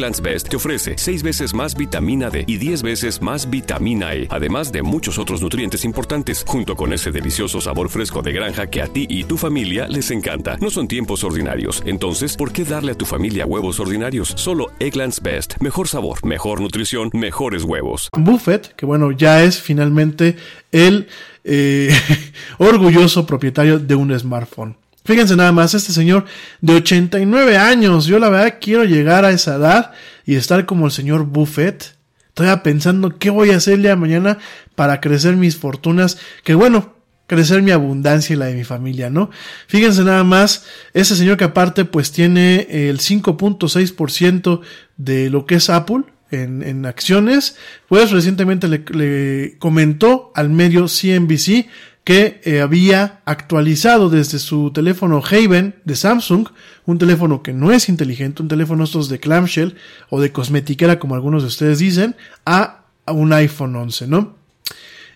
Egglands Best te ofrece 6 veces más vitamina D y 10 veces más vitamina E, además de muchos otros nutrientes importantes, junto con ese delicioso sabor fresco de granja que a ti y tu familia les encanta. No son tiempos ordinarios, entonces, ¿por qué darle a tu familia huevos ordinarios? Solo Egglands Best. Mejor sabor, mejor nutrición, mejores huevos. Buffett, que bueno, ya es finalmente el eh, orgulloso propietario de un smartphone. Fíjense nada más, este señor de 89 años, yo la verdad quiero llegar a esa edad y estar como el señor Buffett. Estoy pensando qué voy a hacerle a mañana para crecer mis fortunas, que bueno, crecer mi abundancia y la de mi familia, ¿no? Fíjense nada más, ese señor que aparte pues tiene el 5.6% de lo que es Apple, en, en, acciones, pues recientemente le, comentó al medio CNBC que eh, había actualizado desde su teléfono Haven de Samsung, un teléfono que no es inteligente, un teléfono estos de clamshell o de cosmetiquera como algunos de ustedes dicen, a, un iPhone 11, ¿no?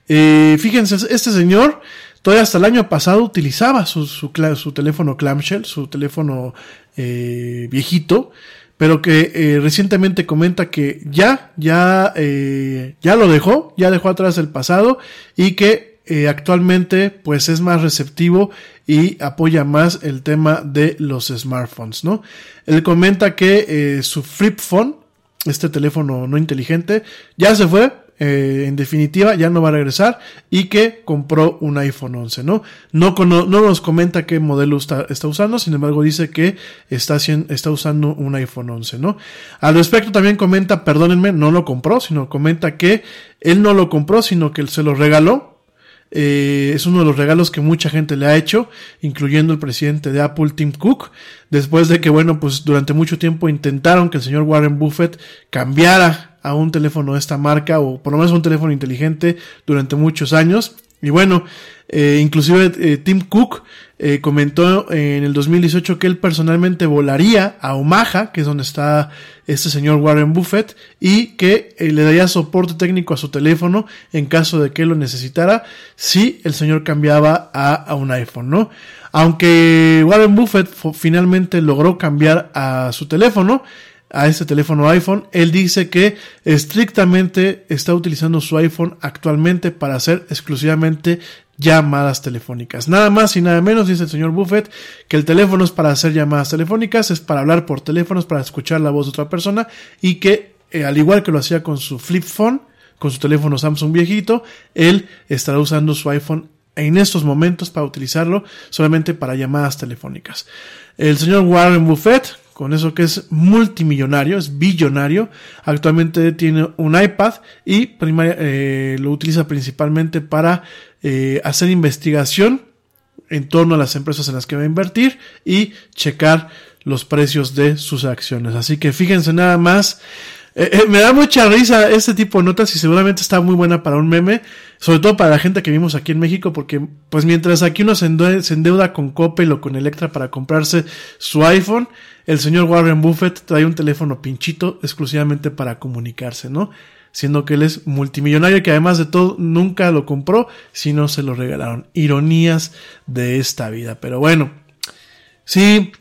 Eh, fíjense, este señor todavía hasta el año pasado utilizaba su, su, su teléfono clamshell, su teléfono eh, viejito, pero que eh, recientemente comenta que ya, ya, eh, ya lo dejó, ya dejó atrás el pasado y que eh, actualmente pues es más receptivo y apoya más el tema de los smartphones, ¿no? Él comenta que su flip phone, este teléfono no inteligente, ya se fue, eh, en definitiva ya no va a regresar y que compró un iPhone 11, ¿no? No, no, no nos comenta qué modelo está, está, usando, sin embargo dice que está, está usando un iPhone 11, ¿no? Al respecto también comenta, perdónenme, no lo compró, sino comenta que él no lo compró, sino que se lo regaló, eh, es uno de los regalos que mucha gente le ha hecho, incluyendo el presidente de Apple, Tim Cook, después de que, bueno, pues durante mucho tiempo intentaron que el señor Warren Buffett cambiara a un teléfono de esta marca, o por lo menos un teléfono inteligente, durante muchos años. Y bueno, eh, inclusive eh, Tim Cook eh, comentó en el 2018 que él personalmente volaría a Omaha, que es donde está este señor Warren Buffett, y que eh, le daría soporte técnico a su teléfono en caso de que lo necesitara, si el señor cambiaba a, a un iPhone, ¿no? Aunque Warren Buffett finalmente logró cambiar a su teléfono, a este teléfono iPhone. Él dice que estrictamente está utilizando su iPhone actualmente para hacer exclusivamente llamadas telefónicas. Nada más y nada menos, dice el señor Buffett, que el teléfono es para hacer llamadas telefónicas, es para hablar por teléfonos, para escuchar la voz de otra persona y que, eh, al igual que lo hacía con su flip phone, con su teléfono Samsung viejito, él estará usando su iPhone en estos momentos para utilizarlo solamente para llamadas telefónicas. El señor Warren Buffett, con eso que es multimillonario, es billonario. Actualmente tiene un iPad y eh, lo utiliza principalmente para eh, hacer investigación en torno a las empresas en las que va a invertir y checar los precios de sus acciones. Así que fíjense nada más. Eh, eh, me da mucha risa este tipo de notas y seguramente está muy buena para un meme, sobre todo para la gente que vimos aquí en México, porque pues mientras aquí uno se endeuda, se endeuda con Coppel o con Electra para comprarse su iPhone, el señor Warren Buffett trae un teléfono pinchito exclusivamente para comunicarse, ¿no? Siendo que él es multimillonario que además de todo nunca lo compró, sino se lo regalaron. Ironías de esta vida. Pero bueno, sí,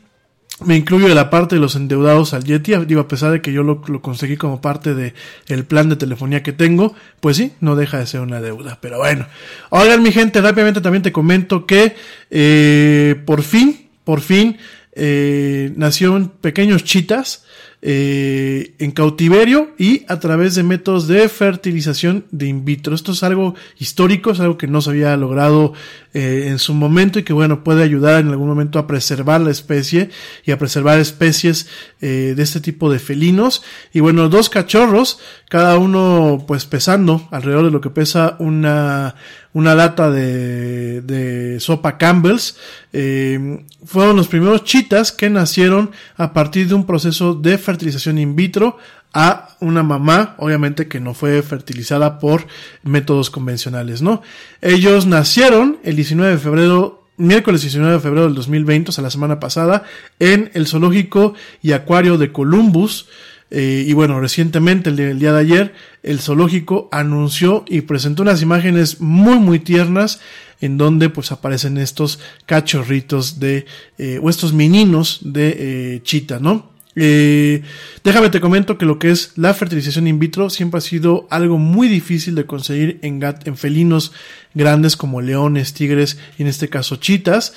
me incluyo de la parte de los endeudados al Yeti, digo, a pesar de que yo lo, lo conseguí como parte de el plan de telefonía que tengo, pues sí, no deja de ser una deuda, pero bueno. Oigan, mi gente, rápidamente también te comento que eh, por fin, por fin, eh, nacieron pequeños chitas eh, en cautiverio y a través de métodos de fertilización de in vitro. Esto es algo histórico, es algo que no se había logrado eh, en su momento y que bueno puede ayudar en algún momento a preservar la especie y a preservar especies eh, de este tipo de felinos. Y bueno, dos cachorros, cada uno pues pesando alrededor de lo que pesa una una lata de, de sopa Campbell's. Eh, fueron los primeros chitas que nacieron a partir de un proceso de fertilización in vitro a una mamá, obviamente que no fue fertilizada por métodos convencionales, ¿no? Ellos nacieron el 19 de febrero miércoles 19 de febrero del 2020, o sea, la semana pasada, en el zoológico y acuario de Columbus, eh, y bueno, recientemente, el, día de ayer, el zoológico anunció y presentó unas imágenes muy, muy tiernas en donde pues aparecen estos cachorritos de, eh, o estos meninos de eh, chita, ¿no? Déjame te comento que lo que es la fertilización in vitro siempre ha sido algo muy difícil de conseguir en, en felinos grandes como leones, tigres y en este caso chitas.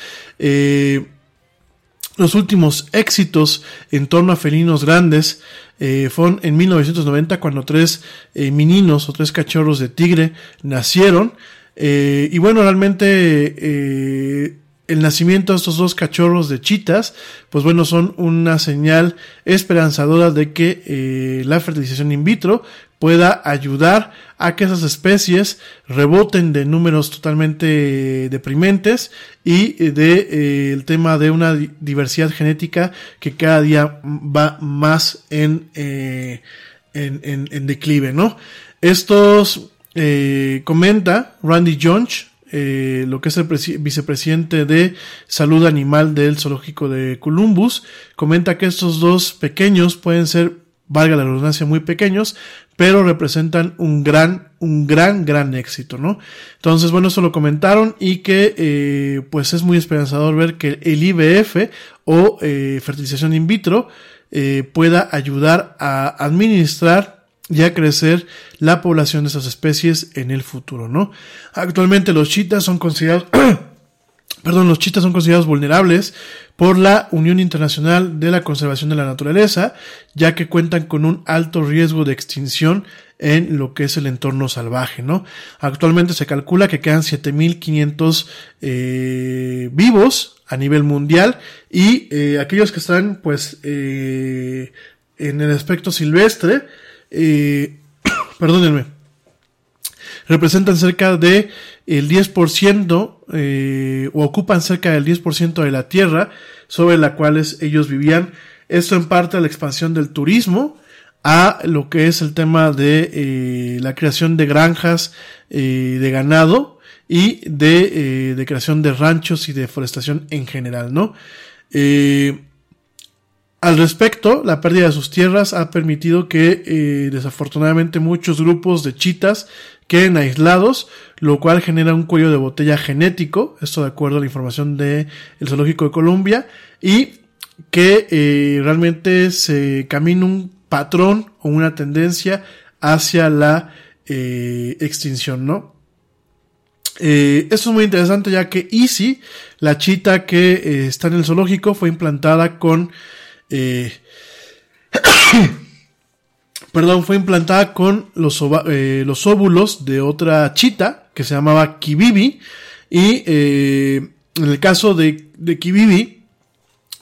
Los últimos éxitos en torno a felinos grandes eh, en 1990 cuando tres eh, meninos o tres cachorros de tigre nacieron. Eh, y bueno, realmente eh, el nacimiento de estos dos cachorros de chitas, pues bueno, son una señal esperanzadora de que eh, la fertilización in vitro pueda ayudar a que esas especies reboten de números totalmente deprimentes y de eh, el tema de una diversidad genética que cada día va más en, eh, en, en, en, declive, ¿no? Estos eh, comenta Randy Jones, eh, lo que es el vicepresidente de salud animal del zoológico de Columbus, comenta que estos dos pequeños pueden ser, valga la redundancia, muy pequeños, pero representan un gran, un gran, gran éxito, ¿no? Entonces, bueno, eso lo comentaron y que, eh, pues es muy esperanzador ver que el IVF o eh, fertilización in vitro eh, pueda ayudar a administrar y a crecer la población de esas especies en el futuro, ¿no? Actualmente los chitas son considerados, perdón, los chitas son considerados vulnerables por la Unión Internacional de la Conservación de la Naturaleza, ya que cuentan con un alto riesgo de extinción en lo que es el entorno salvaje, ¿no? Actualmente se calcula que quedan 7500 eh, vivos a nivel mundial y eh, aquellos que están, pues, eh, en el aspecto silvestre, eh, perdónenme, representan cerca de el 10% eh, o ocupan cerca del 10% de la tierra sobre la cual ellos vivían. Esto en parte a la expansión del turismo, a lo que es el tema de eh, la creación de granjas eh, de ganado y de, eh, de, creación de ranchos y de deforestación en general, ¿no? Al respecto, la pérdida de sus tierras ha permitido que eh, desafortunadamente muchos grupos de chitas queden aislados, lo cual genera un cuello de botella genético, esto de acuerdo a la información del de Zoológico de Colombia, y que eh, realmente se camina un patrón o una tendencia hacia la eh, extinción, ¿no? Esto es muy interesante ya que Easy, la chita que está en el zoológico, fue implantada con eh, perdón, fue implantada con los, eh, los, óvulos de otra chita que se llamaba Kibibi. Y eh, en el caso de, de, Kibibi,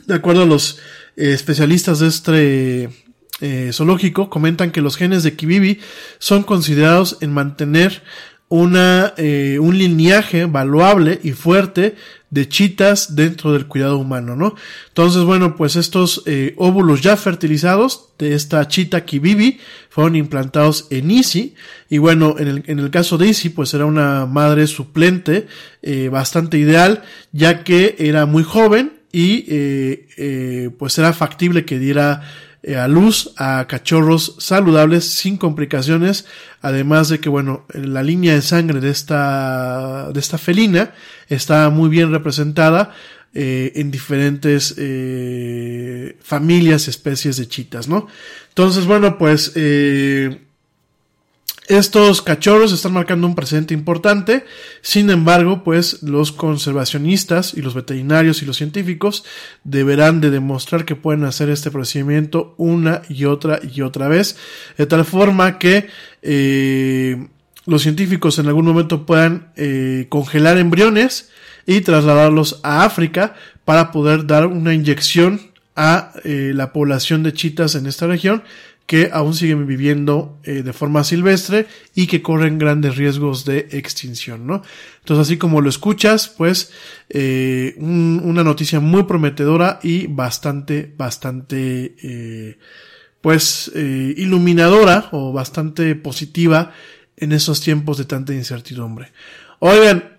de acuerdo a los especialistas de este zoológico, comentan que los genes de Kibibi son considerados en mantener una, un lineaje valuable y fuerte de chitas dentro del cuidado humano, ¿no? Entonces, bueno, pues estos eh, óvulos ya fertilizados de esta chita Kibibi fueron implantados en Easy y bueno, en el, en el caso de Easy, pues era una madre suplente eh, bastante ideal, ya que era muy joven y eh, pues era factible que diera a luz a cachorros saludables sin complicaciones además de que bueno la línea de sangre de esta de esta felina está muy bien representada eh, en diferentes eh, familias especies de chitas no entonces bueno pues eh, estos cachorros están marcando un precedente importante, sin embargo, pues los conservacionistas y los veterinarios y los científicos deberán de demostrar que pueden hacer este procedimiento una y otra y otra vez, de tal forma que eh, los científicos en algún momento puedan eh, congelar embriones y trasladarlos a África para poder dar una inyección a eh, la población de chitas en esta región que aún siguen viviendo eh, de forma silvestre y que corren grandes riesgos de extinción, ¿no? Entonces, así como lo escuchas, pues eh, un, una noticia muy prometedora y bastante, bastante, eh, pues, iluminadora o bastante positiva en esos tiempos de tanta incertidumbre. Oigan,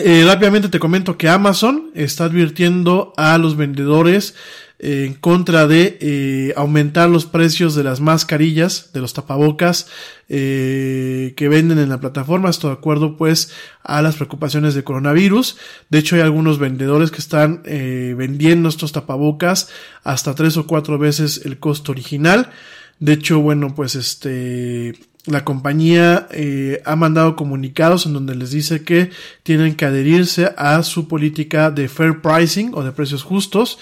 Eh, rápidamente te comento que Amazon está advirtiendo a los vendedores eh, en contra de eh, aumentar los precios de las mascarillas, de los tapabocas eh, que venden en la plataforma. Esto de acuerdo pues a las preocupaciones de coronavirus. De hecho hay algunos vendedores que están vendiendo estos tapabocas hasta tres o cuatro veces el costo original. De hecho, bueno, pues este, la compañía eh, ha mandado comunicados en donde les dice que tienen que adherirse a su política de fair pricing o de precios justos.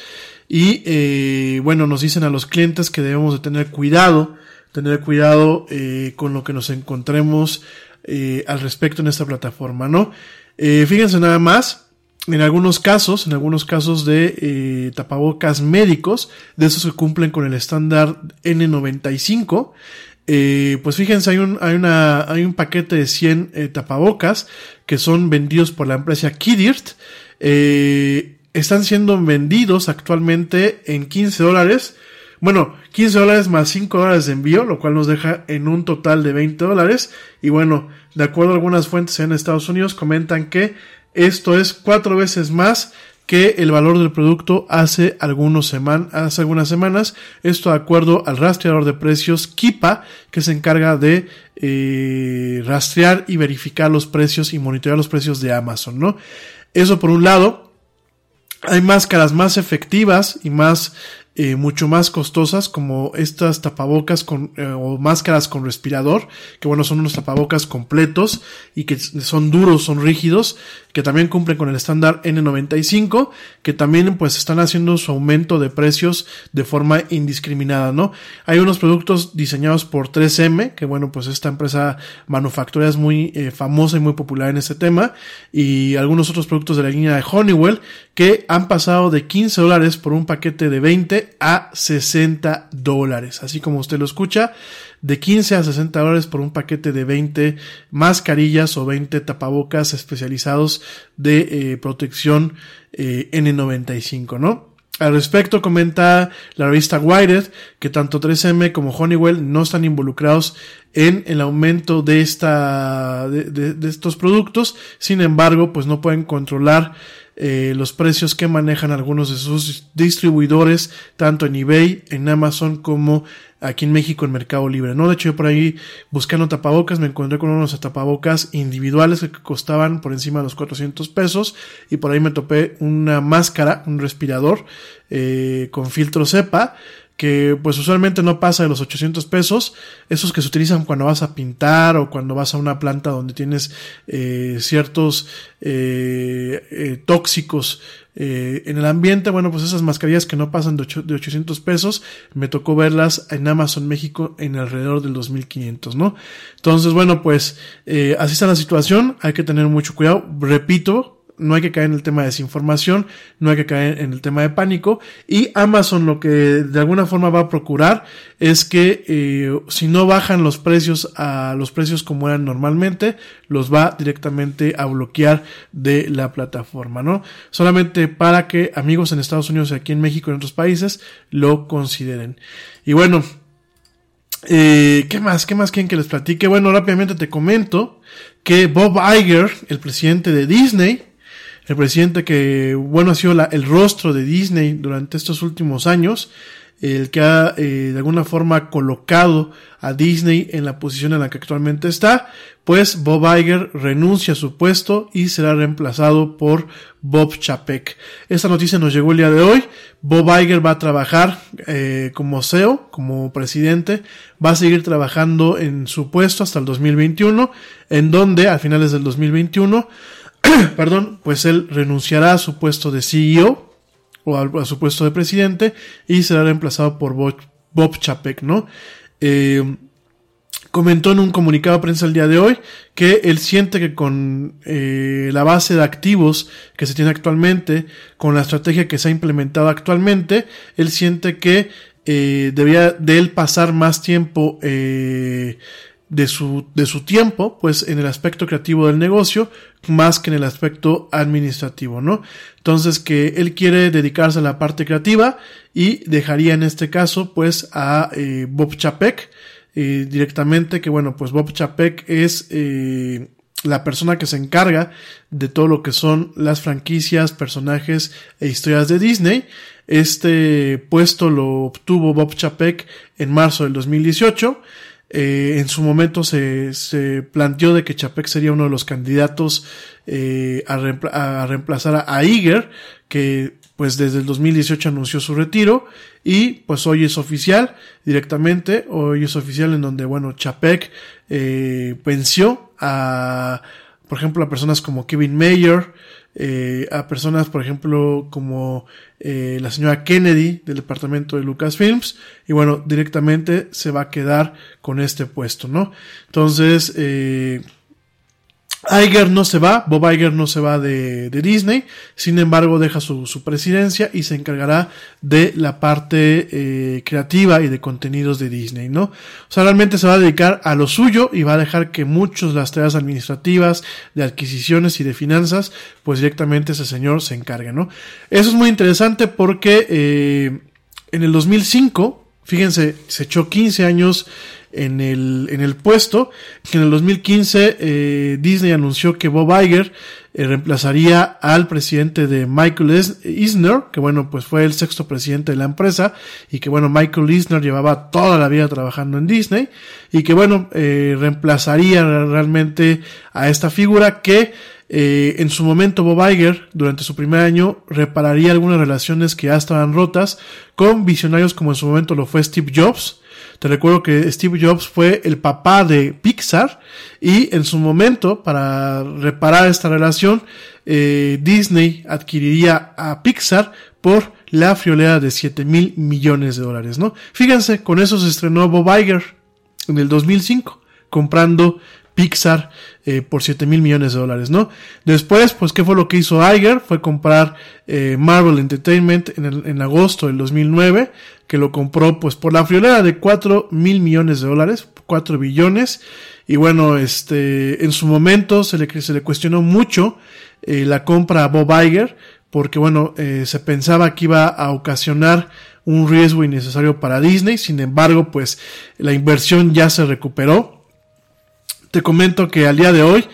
Y eh, bueno nos dicen a los clientes que debemos de tener cuidado tener cuidado eh, con lo que nos encontremos eh, al respecto en esta plataforma no eh, fíjense nada más en algunos casos, en algunos casos de eh, tapabocas médicos, de esos que cumplen con el estándar N95, eh, pues fíjense, hay un, hay una, hay un paquete de 100 eh, tapabocas que son vendidos por la empresa Kidirt. Eh, están siendo vendidos actualmente en 15 dólares. Bueno, 15 dólares más 5 dólares de envío, lo cual nos deja en un total de 20 dólares. Y bueno, de acuerdo a algunas fuentes en Estados Unidos, comentan que esto es cuatro veces más que el valor del producto hace, algunos hace algunas semanas. Esto de acuerdo al rastreador de precios Kipa, que se encarga de eh, rastrear y verificar los precios y monitorear los precios de Amazon, ¿no? Eso por un lado. Hay máscaras más efectivas y más eh, mucho más costosas como estas tapabocas con eh, o máscaras con respirador que bueno son unos tapabocas completos y que son duros son rígidos que también cumplen con el estándar N95 que también pues están haciendo su aumento de precios de forma indiscriminada no hay unos productos diseñados por 3M que bueno pues esta empresa manufacturera es muy eh, famosa y muy popular en este tema y algunos otros productos de la línea de Honeywell que han pasado de 15 dólares por un paquete de 20 a 60 dólares. Así como usted lo escucha, de 15 a 60 dólares por un paquete de 20 mascarillas o 20 tapabocas especializados de eh, protección eh, N95, ¿no? Al respecto comenta la revista Wired que tanto 3M como Honeywell no están involucrados en el aumento de esta de, estos productos, sin embargo, pues no pueden controlar eh, los precios que manejan algunos de sus distribuidores, tanto en eBay, en Amazon, como aquí en México en Mercado Libre, ¿no? De hecho, yo por ahí buscando tapabocas me encontré con unos tapabocas individuales que costaban por encima de los 400 pesos y por ahí me topé una máscara, un respirador eh, con filtro cepa que pues usualmente no pasa de los 800 pesos, esos que se utilizan cuando vas a pintar o cuando vas a una planta donde tienes eh, ciertos eh, eh, tóxicos eh, en el ambiente, bueno pues esas mascarillas que no pasan de, 8, de 800 pesos, me tocó verlas en Amazon México en alrededor del 2500, ¿no? Entonces bueno pues eh, así está la situación, hay que tener mucho cuidado, repito, no hay que caer en el tema de desinformación, no hay que caer en el tema de pánico y Amazon lo que de alguna forma va a procurar es que eh, si no bajan los precios a los precios como eran normalmente, los va directamente a bloquear de la plataforma, ¿no? Solamente para que amigos en Estados Unidos y aquí en México y en otros países lo consideren. Y bueno, eh, ¿Qué más? ¿Qué más quieren que les platique? Bueno, rápidamente te comento que Bob Iger, el presidente de Disney, el presidente que, bueno, ha sido la, el rostro de Disney durante estos últimos años, el que ha eh, de alguna forma colocado a Disney en la posición en la que actualmente está, pues Bob Iger renuncia a su puesto y será reemplazado por Bob Chapek. Esta noticia nos llegó el día de hoy. Bob Iger va a trabajar eh, como CEO, como presidente, va a seguir trabajando en su puesto hasta el 2021, en donde a finales del 2021 perdón, pues él renunciará a su puesto de CEO o a, su puesto de presidente y será reemplazado por Bob, Bob Chapek, ¿no? Eh, comentó en un comunicado de prensa el día de hoy que él siente que con eh, la base de activos que se tiene actualmente, con la estrategia que se ha implementado actualmente, él siente que eh, debía de él pasar más tiempo eh, de su, de su tiempo, pues en el aspecto creativo del negocio, más que en el aspecto administrativo, ¿no? Entonces que él quiere dedicarse a la parte creativa y dejaría en este caso, pues a eh, Bob Chapek, eh, directamente, que bueno, pues Bob Chapek es, eh, la persona que se encarga de todo lo que son las franquicias, personajes e historias de Disney. Este puesto lo obtuvo Bob Chapek en marzo del 2018. Eh, en su momento se, se, planteó de que Chapek sería uno de los candidatos eh, a, reemplazar a Iger, que pues desde el 2018 anunció su retiro y pues hoy es oficial directamente, hoy es oficial en donde bueno Chapek eh, venció a por ejemplo a personas como Kevin Mayer, eh, a personas por ejemplo como eh, la señora Kennedy del departamento de Lucasfilms y bueno directamente se va a quedar con este puesto, ¿no? Entonces eh, Iger no se va, Bob Iger no se va de, de Disney, sin embargo deja su, su, presidencia y se encargará de la parte eh, creativa y de contenidos de Disney, ¿no? O sea, realmente se va a dedicar a lo suyo y va a dejar que muchos de las tareas administrativas, de adquisiciones y de finanzas, pues directamente ese señor se encargue, ¿no? Eso es muy interesante porque eh, en el 2005, fíjense, se echó 15 años en el, en el puesto. En el 2015 eh, Disney anunció que Bob Iger eh, reemplazaría al presidente de Michael Eisner, que bueno, pues fue el sexto presidente de la empresa y que bueno, Michael Eisner llevaba toda la vida trabajando en Disney y que bueno, eh, reemplazaría realmente a esta figura que eh, en su momento Bob Iger, durante su primer año, repararía algunas relaciones que ya estaban rotas con visionarios como en su momento lo fue Steve Jobs, te recuerdo que Steve Jobs fue el papá de Pixar y en su momento, para reparar esta relación, eh, Disney adquiriría a Pixar por la friolera de 7 mil millones de dólares, ¿no? Fíjense, con eso se estrenó Bob Iger en el 2005, comprando Pixar eh, por 7 mil millones de dólares, ¿no? Después, pues, ¿qué fue lo que hizo Iger? Fue comprar eh, Marvel Entertainment en, el, en, agosto del 2009, que lo compró, pues, por la friolera de 4 mil millones de dólares, 4 billones. Y bueno, este, en su momento se le, se le cuestionó mucho eh, la compra a Bob Iger, porque bueno, eh, se pensaba que iba a ocasionar un riesgo innecesario para Disney, sin embargo, pues la inversión ya se recuperó, te comento que al día de hoy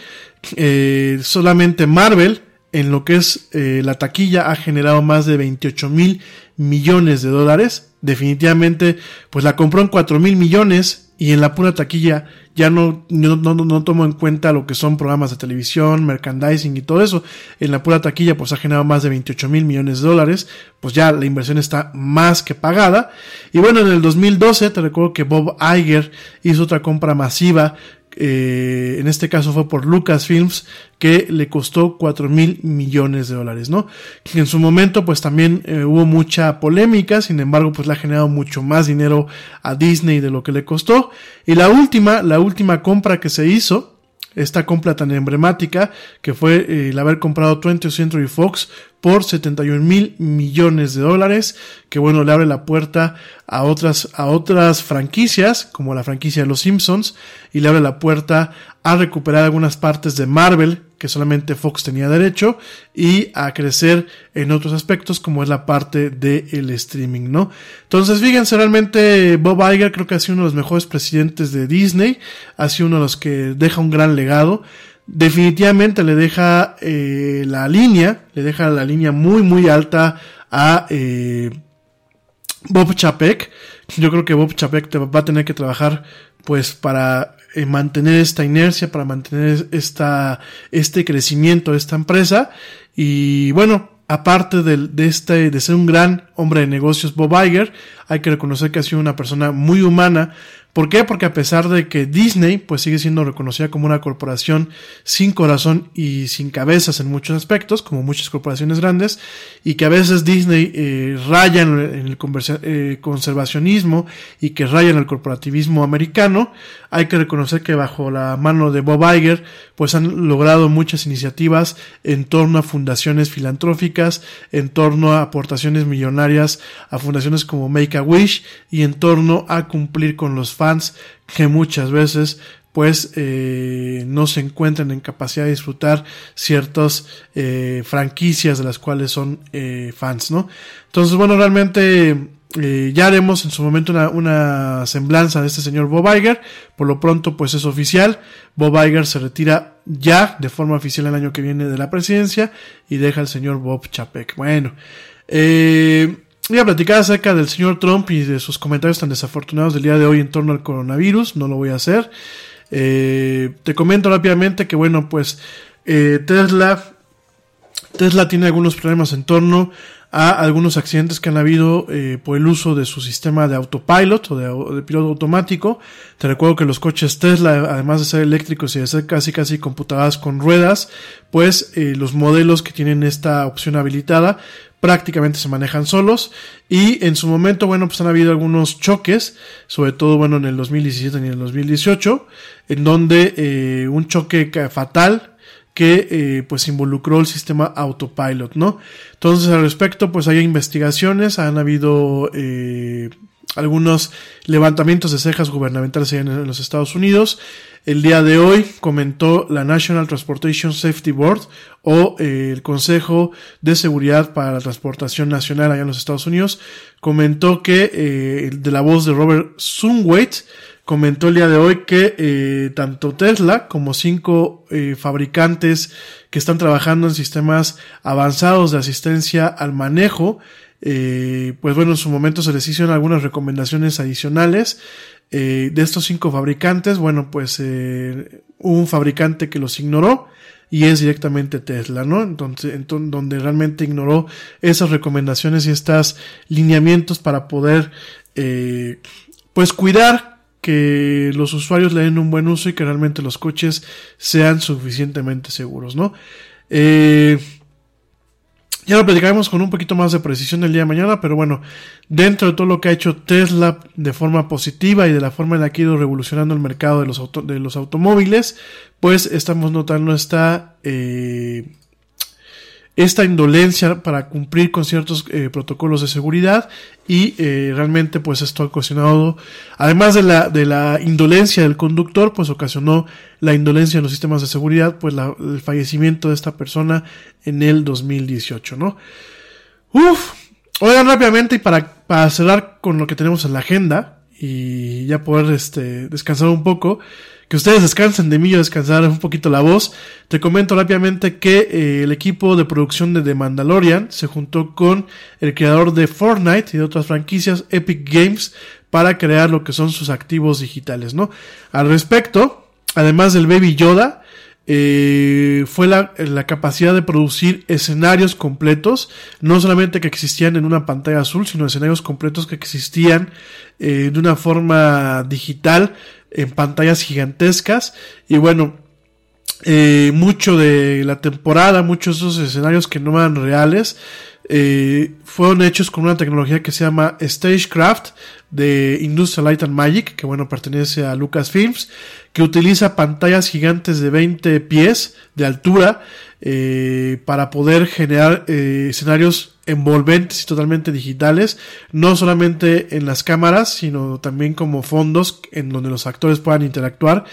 eh, solamente Marvel en lo que es eh, la taquilla ha generado más de 28 mil millones de dólares. Definitivamente, pues la compró en 4 mil millones y en la pura taquilla ya no, no, no, no, tomo en cuenta lo que son programas de televisión, merchandising y todo eso. En la pura taquilla pues ha generado más de 28 mil millones de dólares. Pues ya la inversión está más que pagada. Y bueno, en el 2012 te recuerdo que Bob Iger hizo otra compra masiva eh, en este caso fue por Lucasfilms, que le costó 4 mil millones de dólares, ¿no? En su momento, pues también eh, hubo mucha polémica, sin embargo, pues le ha generado mucho más dinero a Disney de lo que le costó. Y la última, la última compra que se hizo, esta compra tan emblemática que fue eh, el haber comprado 20th Century Fox por 71 mil millones de dólares, que bueno, le abre la puerta a otras, a otras franquicias, como la franquicia de los Simpsons, y le abre la puerta a recuperar algunas partes de Marvel, que solamente Fox tenía derecho, y a crecer en otros aspectos, como es la parte del streaming, ¿no? Entonces, fíjense, realmente Bob Iger creo que ha sido uno de los mejores presidentes de Disney, ha sido uno de los que deja un gran legado, definitivamente le deja eh, la línea, le deja la línea muy muy alta a eh, Bob Chapek. Yo creo que Bob Chapek va a tener que trabajar pues para eh, mantener esta inercia, para mantener esta, este crecimiento de esta empresa. Y bueno, aparte de, de, este, de ser un gran hombre de negocios, Bob Iger, hay que reconocer que ha sido una persona muy humana, ¿Por qué? Porque a pesar de que Disney pues sigue siendo reconocida como una corporación sin corazón y sin cabezas en muchos aspectos, como muchas corporaciones grandes, y que a veces Disney eh, raya en el eh, conservacionismo y que raya en el corporativismo americano, hay que reconocer que bajo la mano de Bob Iger pues han logrado muchas iniciativas en torno a fundaciones filantróficas, en torno a aportaciones millonarias a fundaciones como Make a Wish y en torno a cumplir con los fans que muchas veces pues eh, no se encuentran en capacidad de disfrutar ciertas eh, franquicias de las cuales son eh, fans, ¿no? Entonces, bueno, realmente eh, ya haremos en su momento una, semblanza de este señor Bob Iger. Por lo pronto, pues es oficial. Bob Iger se retira ya de forma oficial el año que viene de la presidencia y deja al señor Bob Chapek. Bueno, eh, voy a platicar acerca del señor Trump y de sus comentarios tan desafortunados del día de hoy en torno al coronavirus. No lo voy a hacer. Eh, te comento rápidamente que, bueno, pues Tesla, Tesla tiene algunos problemas en torno a algunos accidentes que han habido eh, por el uso de su sistema de autopilot o de, piloto automático. Te recuerdo que los coches Tesla, además de ser eléctricos y de ser casi casi computadas con ruedas, pues eh, los modelos que tienen esta opción habilitada prácticamente se manejan solos y en su momento, bueno, pues han habido algunos choques, sobre todo, bueno, en el 2017 y en el 2018, en donde eh, un choque fatal que eh, pues involucró el sistema autopilot, ¿no? Entonces al respecto pues hay investigaciones, han habido eh, algunos levantamientos de cejas gubernamentales en, los Estados Unidos. El día de hoy comentó la National Transportation Safety Board o eh, el Consejo de Seguridad para la Transportación Nacional allá en los Estados Unidos, comentó que de la voz de Robert Sunwait, comentó el día de hoy que eh, tanto Tesla como cinco eh, fabricantes que están trabajando en sistemas avanzados de asistencia al manejo, eh, pues bueno, en su momento se les hicieron algunas recomendaciones adicionales. de estos cinco fabricantes, bueno, pues hubo un fabricante que los ignoró y es directamente Tesla, ¿no? Entonces, entonces, donde realmente ignoró esas recomendaciones y estos lineamientos para poder, pues cuidar que los usuarios le den un buen uso y que realmente los coches sean suficientemente seguros, ¿no? Eh, ya lo platicaremos con un poquito más de precisión el día de mañana, pero bueno, dentro de todo lo que ha hecho Tesla de forma positiva y de la forma en la que ha ido revolucionando el mercado de los, de los automóviles, pues estamos notando esta eh, esta indolencia para cumplir con ciertos eh, protocolos de seguridad y eh, realmente pues esto ha ocasionado además de la de la indolencia del conductor pues ocasionó la indolencia en los sistemas de seguridad pues el fallecimiento de esta persona en el 2018 no Uf, oigan rápidamente y para, para cerrar con lo que tenemos en la agenda y ya poder este descansar un poco que ustedes descansen de mí y descansar un poquito la voz. Te comento rápidamente que eh, el equipo de producción de The Mandalorian se juntó con el creador de Fortnite y de otras franquicias, Epic Games, para crear lo que son sus activos digitales, ¿no? Al respecto, además del Baby Yoda, eh, fue la, la, capacidad de producir escenarios completos, no solamente que existían en una pantalla azul, sino escenarios completos que existían eh, de una forma digital en pantallas gigantescas. Y bueno, eh, mucho de la temporada, muchos de esos escenarios que no eran reales, eh, fueron hechos con una tecnología que se llama Stagecraft de Industrial Light and Magic, que bueno, pertenece a Lucasfilms, que utiliza pantallas gigantes de 20 pies de altura eh, para poder generar eh, escenarios envolventes y totalmente digitales, no solamente en las cámaras, sino también como fondos en donde los actores puedan interactuar.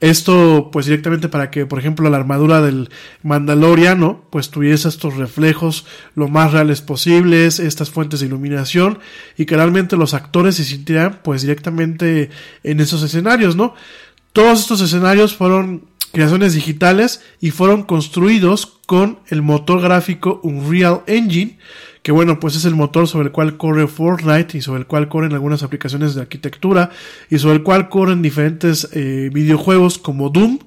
Esto pues directamente para que, por ejemplo, la armadura del Mandaloriano pues tuviese estos reflejos lo más reales posibles, estas fuentes de iluminación y que realmente los actores se sintieran pues directamente en esos escenarios, ¿no? Todos estos escenarios fueron creaciones digitales y fueron construidos con el motor gráfico Unreal Engine, que bueno, pues es el motor sobre el cual corre Fortnite y sobre el cual corren algunas aplicaciones de arquitectura y sobre el cual corren diferentes eh, videojuegos como Doom.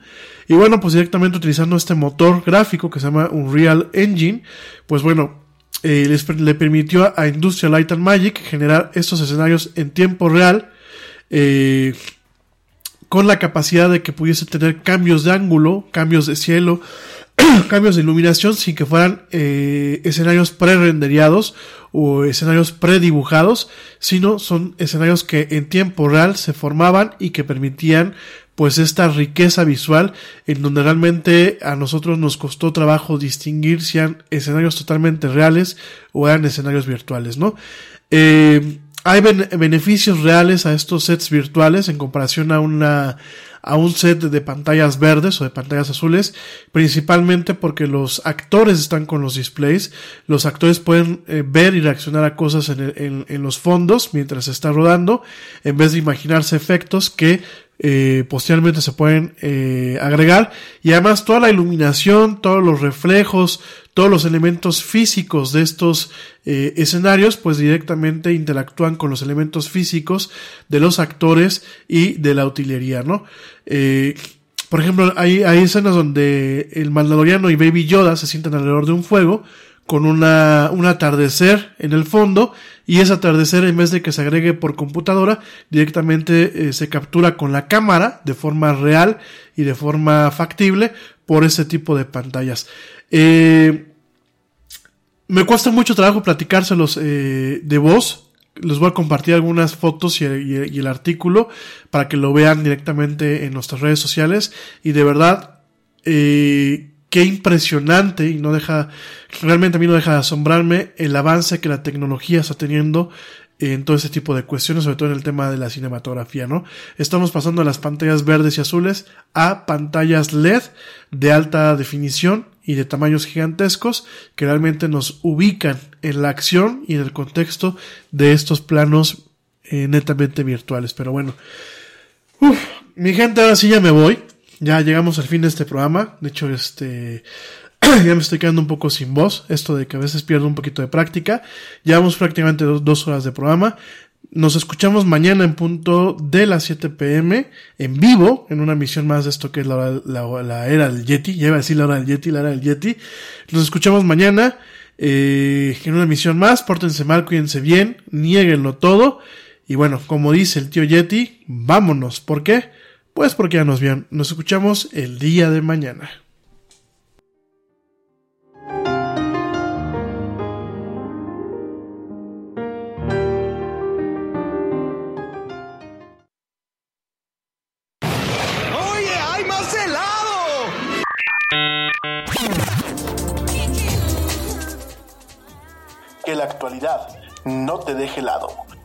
Y bueno, pues directamente utilizando este motor gráfico que se llama Unreal Engine, pues bueno, eh, le permitió a Industrial Light and Magic generar estos escenarios en tiempo real. Eh, con la capacidad de que pudiese tener cambios de ángulo, cambios de cielo, cambios de iluminación sin que fueran eh, escenarios pre-renderiados o escenarios predibujados, sino son escenarios que en tiempo real se formaban y que permitían pues esta riqueza visual en donde realmente a nosotros nos costó trabajo distinguir si eran escenarios totalmente reales o eran escenarios virtuales, ¿no? Eh, hay beneficios reales a estos sets virtuales en comparación a una a un set de pantallas verdes o de pantallas azules, principalmente porque los actores están con los displays, los actores pueden eh, ver y reaccionar a cosas en, en, los fondos mientras se está rodando, en vez de imaginarse efectos que eh, posteriormente se pueden eh, agregar y además toda la iluminación, todos los reflejos, todos los elementos físicos de estos eh, escenarios pues directamente interactúan con los elementos físicos de los actores y de la utilería, ¿no? por ejemplo, hay, hay escenas donde el Mandaloriano y Baby Yoda se sientan alrededor de un fuego con una, un atardecer en el fondo y ese atardecer en vez de que se agregue por computadora directamente eh, se captura con la cámara de forma real y de forma factible por ese tipo de pantallas. Eh, me cuesta mucho trabajo platicárselos eh, de voz. Les voy a compartir algunas fotos y, y el artículo para que lo vean directamente en nuestras redes sociales y de verdad eh, qué impresionante y no deja, realmente a mí no deja de asombrarme el avance que la tecnología está teniendo en todo ese tipo de cuestiones, sobre todo en el tema de la cinematografía, ¿no? Estamos pasando de las pantallas verdes y azules a pantallas LED de alta definición y de tamaños gigantescos que realmente nos ubican en la acción y en el contexto de estos planos eh, netamente virtuales. Pero bueno, mi gente, ahora sí ya me voy. Ya llegamos al fin de este programa. De hecho, este ya me estoy quedando un poco sin voz. Esto de que a veces pierdo un poquito de práctica. Llevamos prácticamente dos, horas de programa. Nos escuchamos mañana en punto de las 7 pm en vivo en una misión más de esto que es la, era del Yeti. Ya iba a decir la hora del Yeti, la era del Yeti. Nos escuchamos mañana eh, en una misión más. Pórtense mal, cuídense bien, nieguenlo todo. Y bueno, como dice el tío Yeti, vámonos. ¿Por qué? Pues porque ya nos bien, nos escuchamos el día de mañana. ¡Oye, hay más helado! Que la actualidad no te deje helado.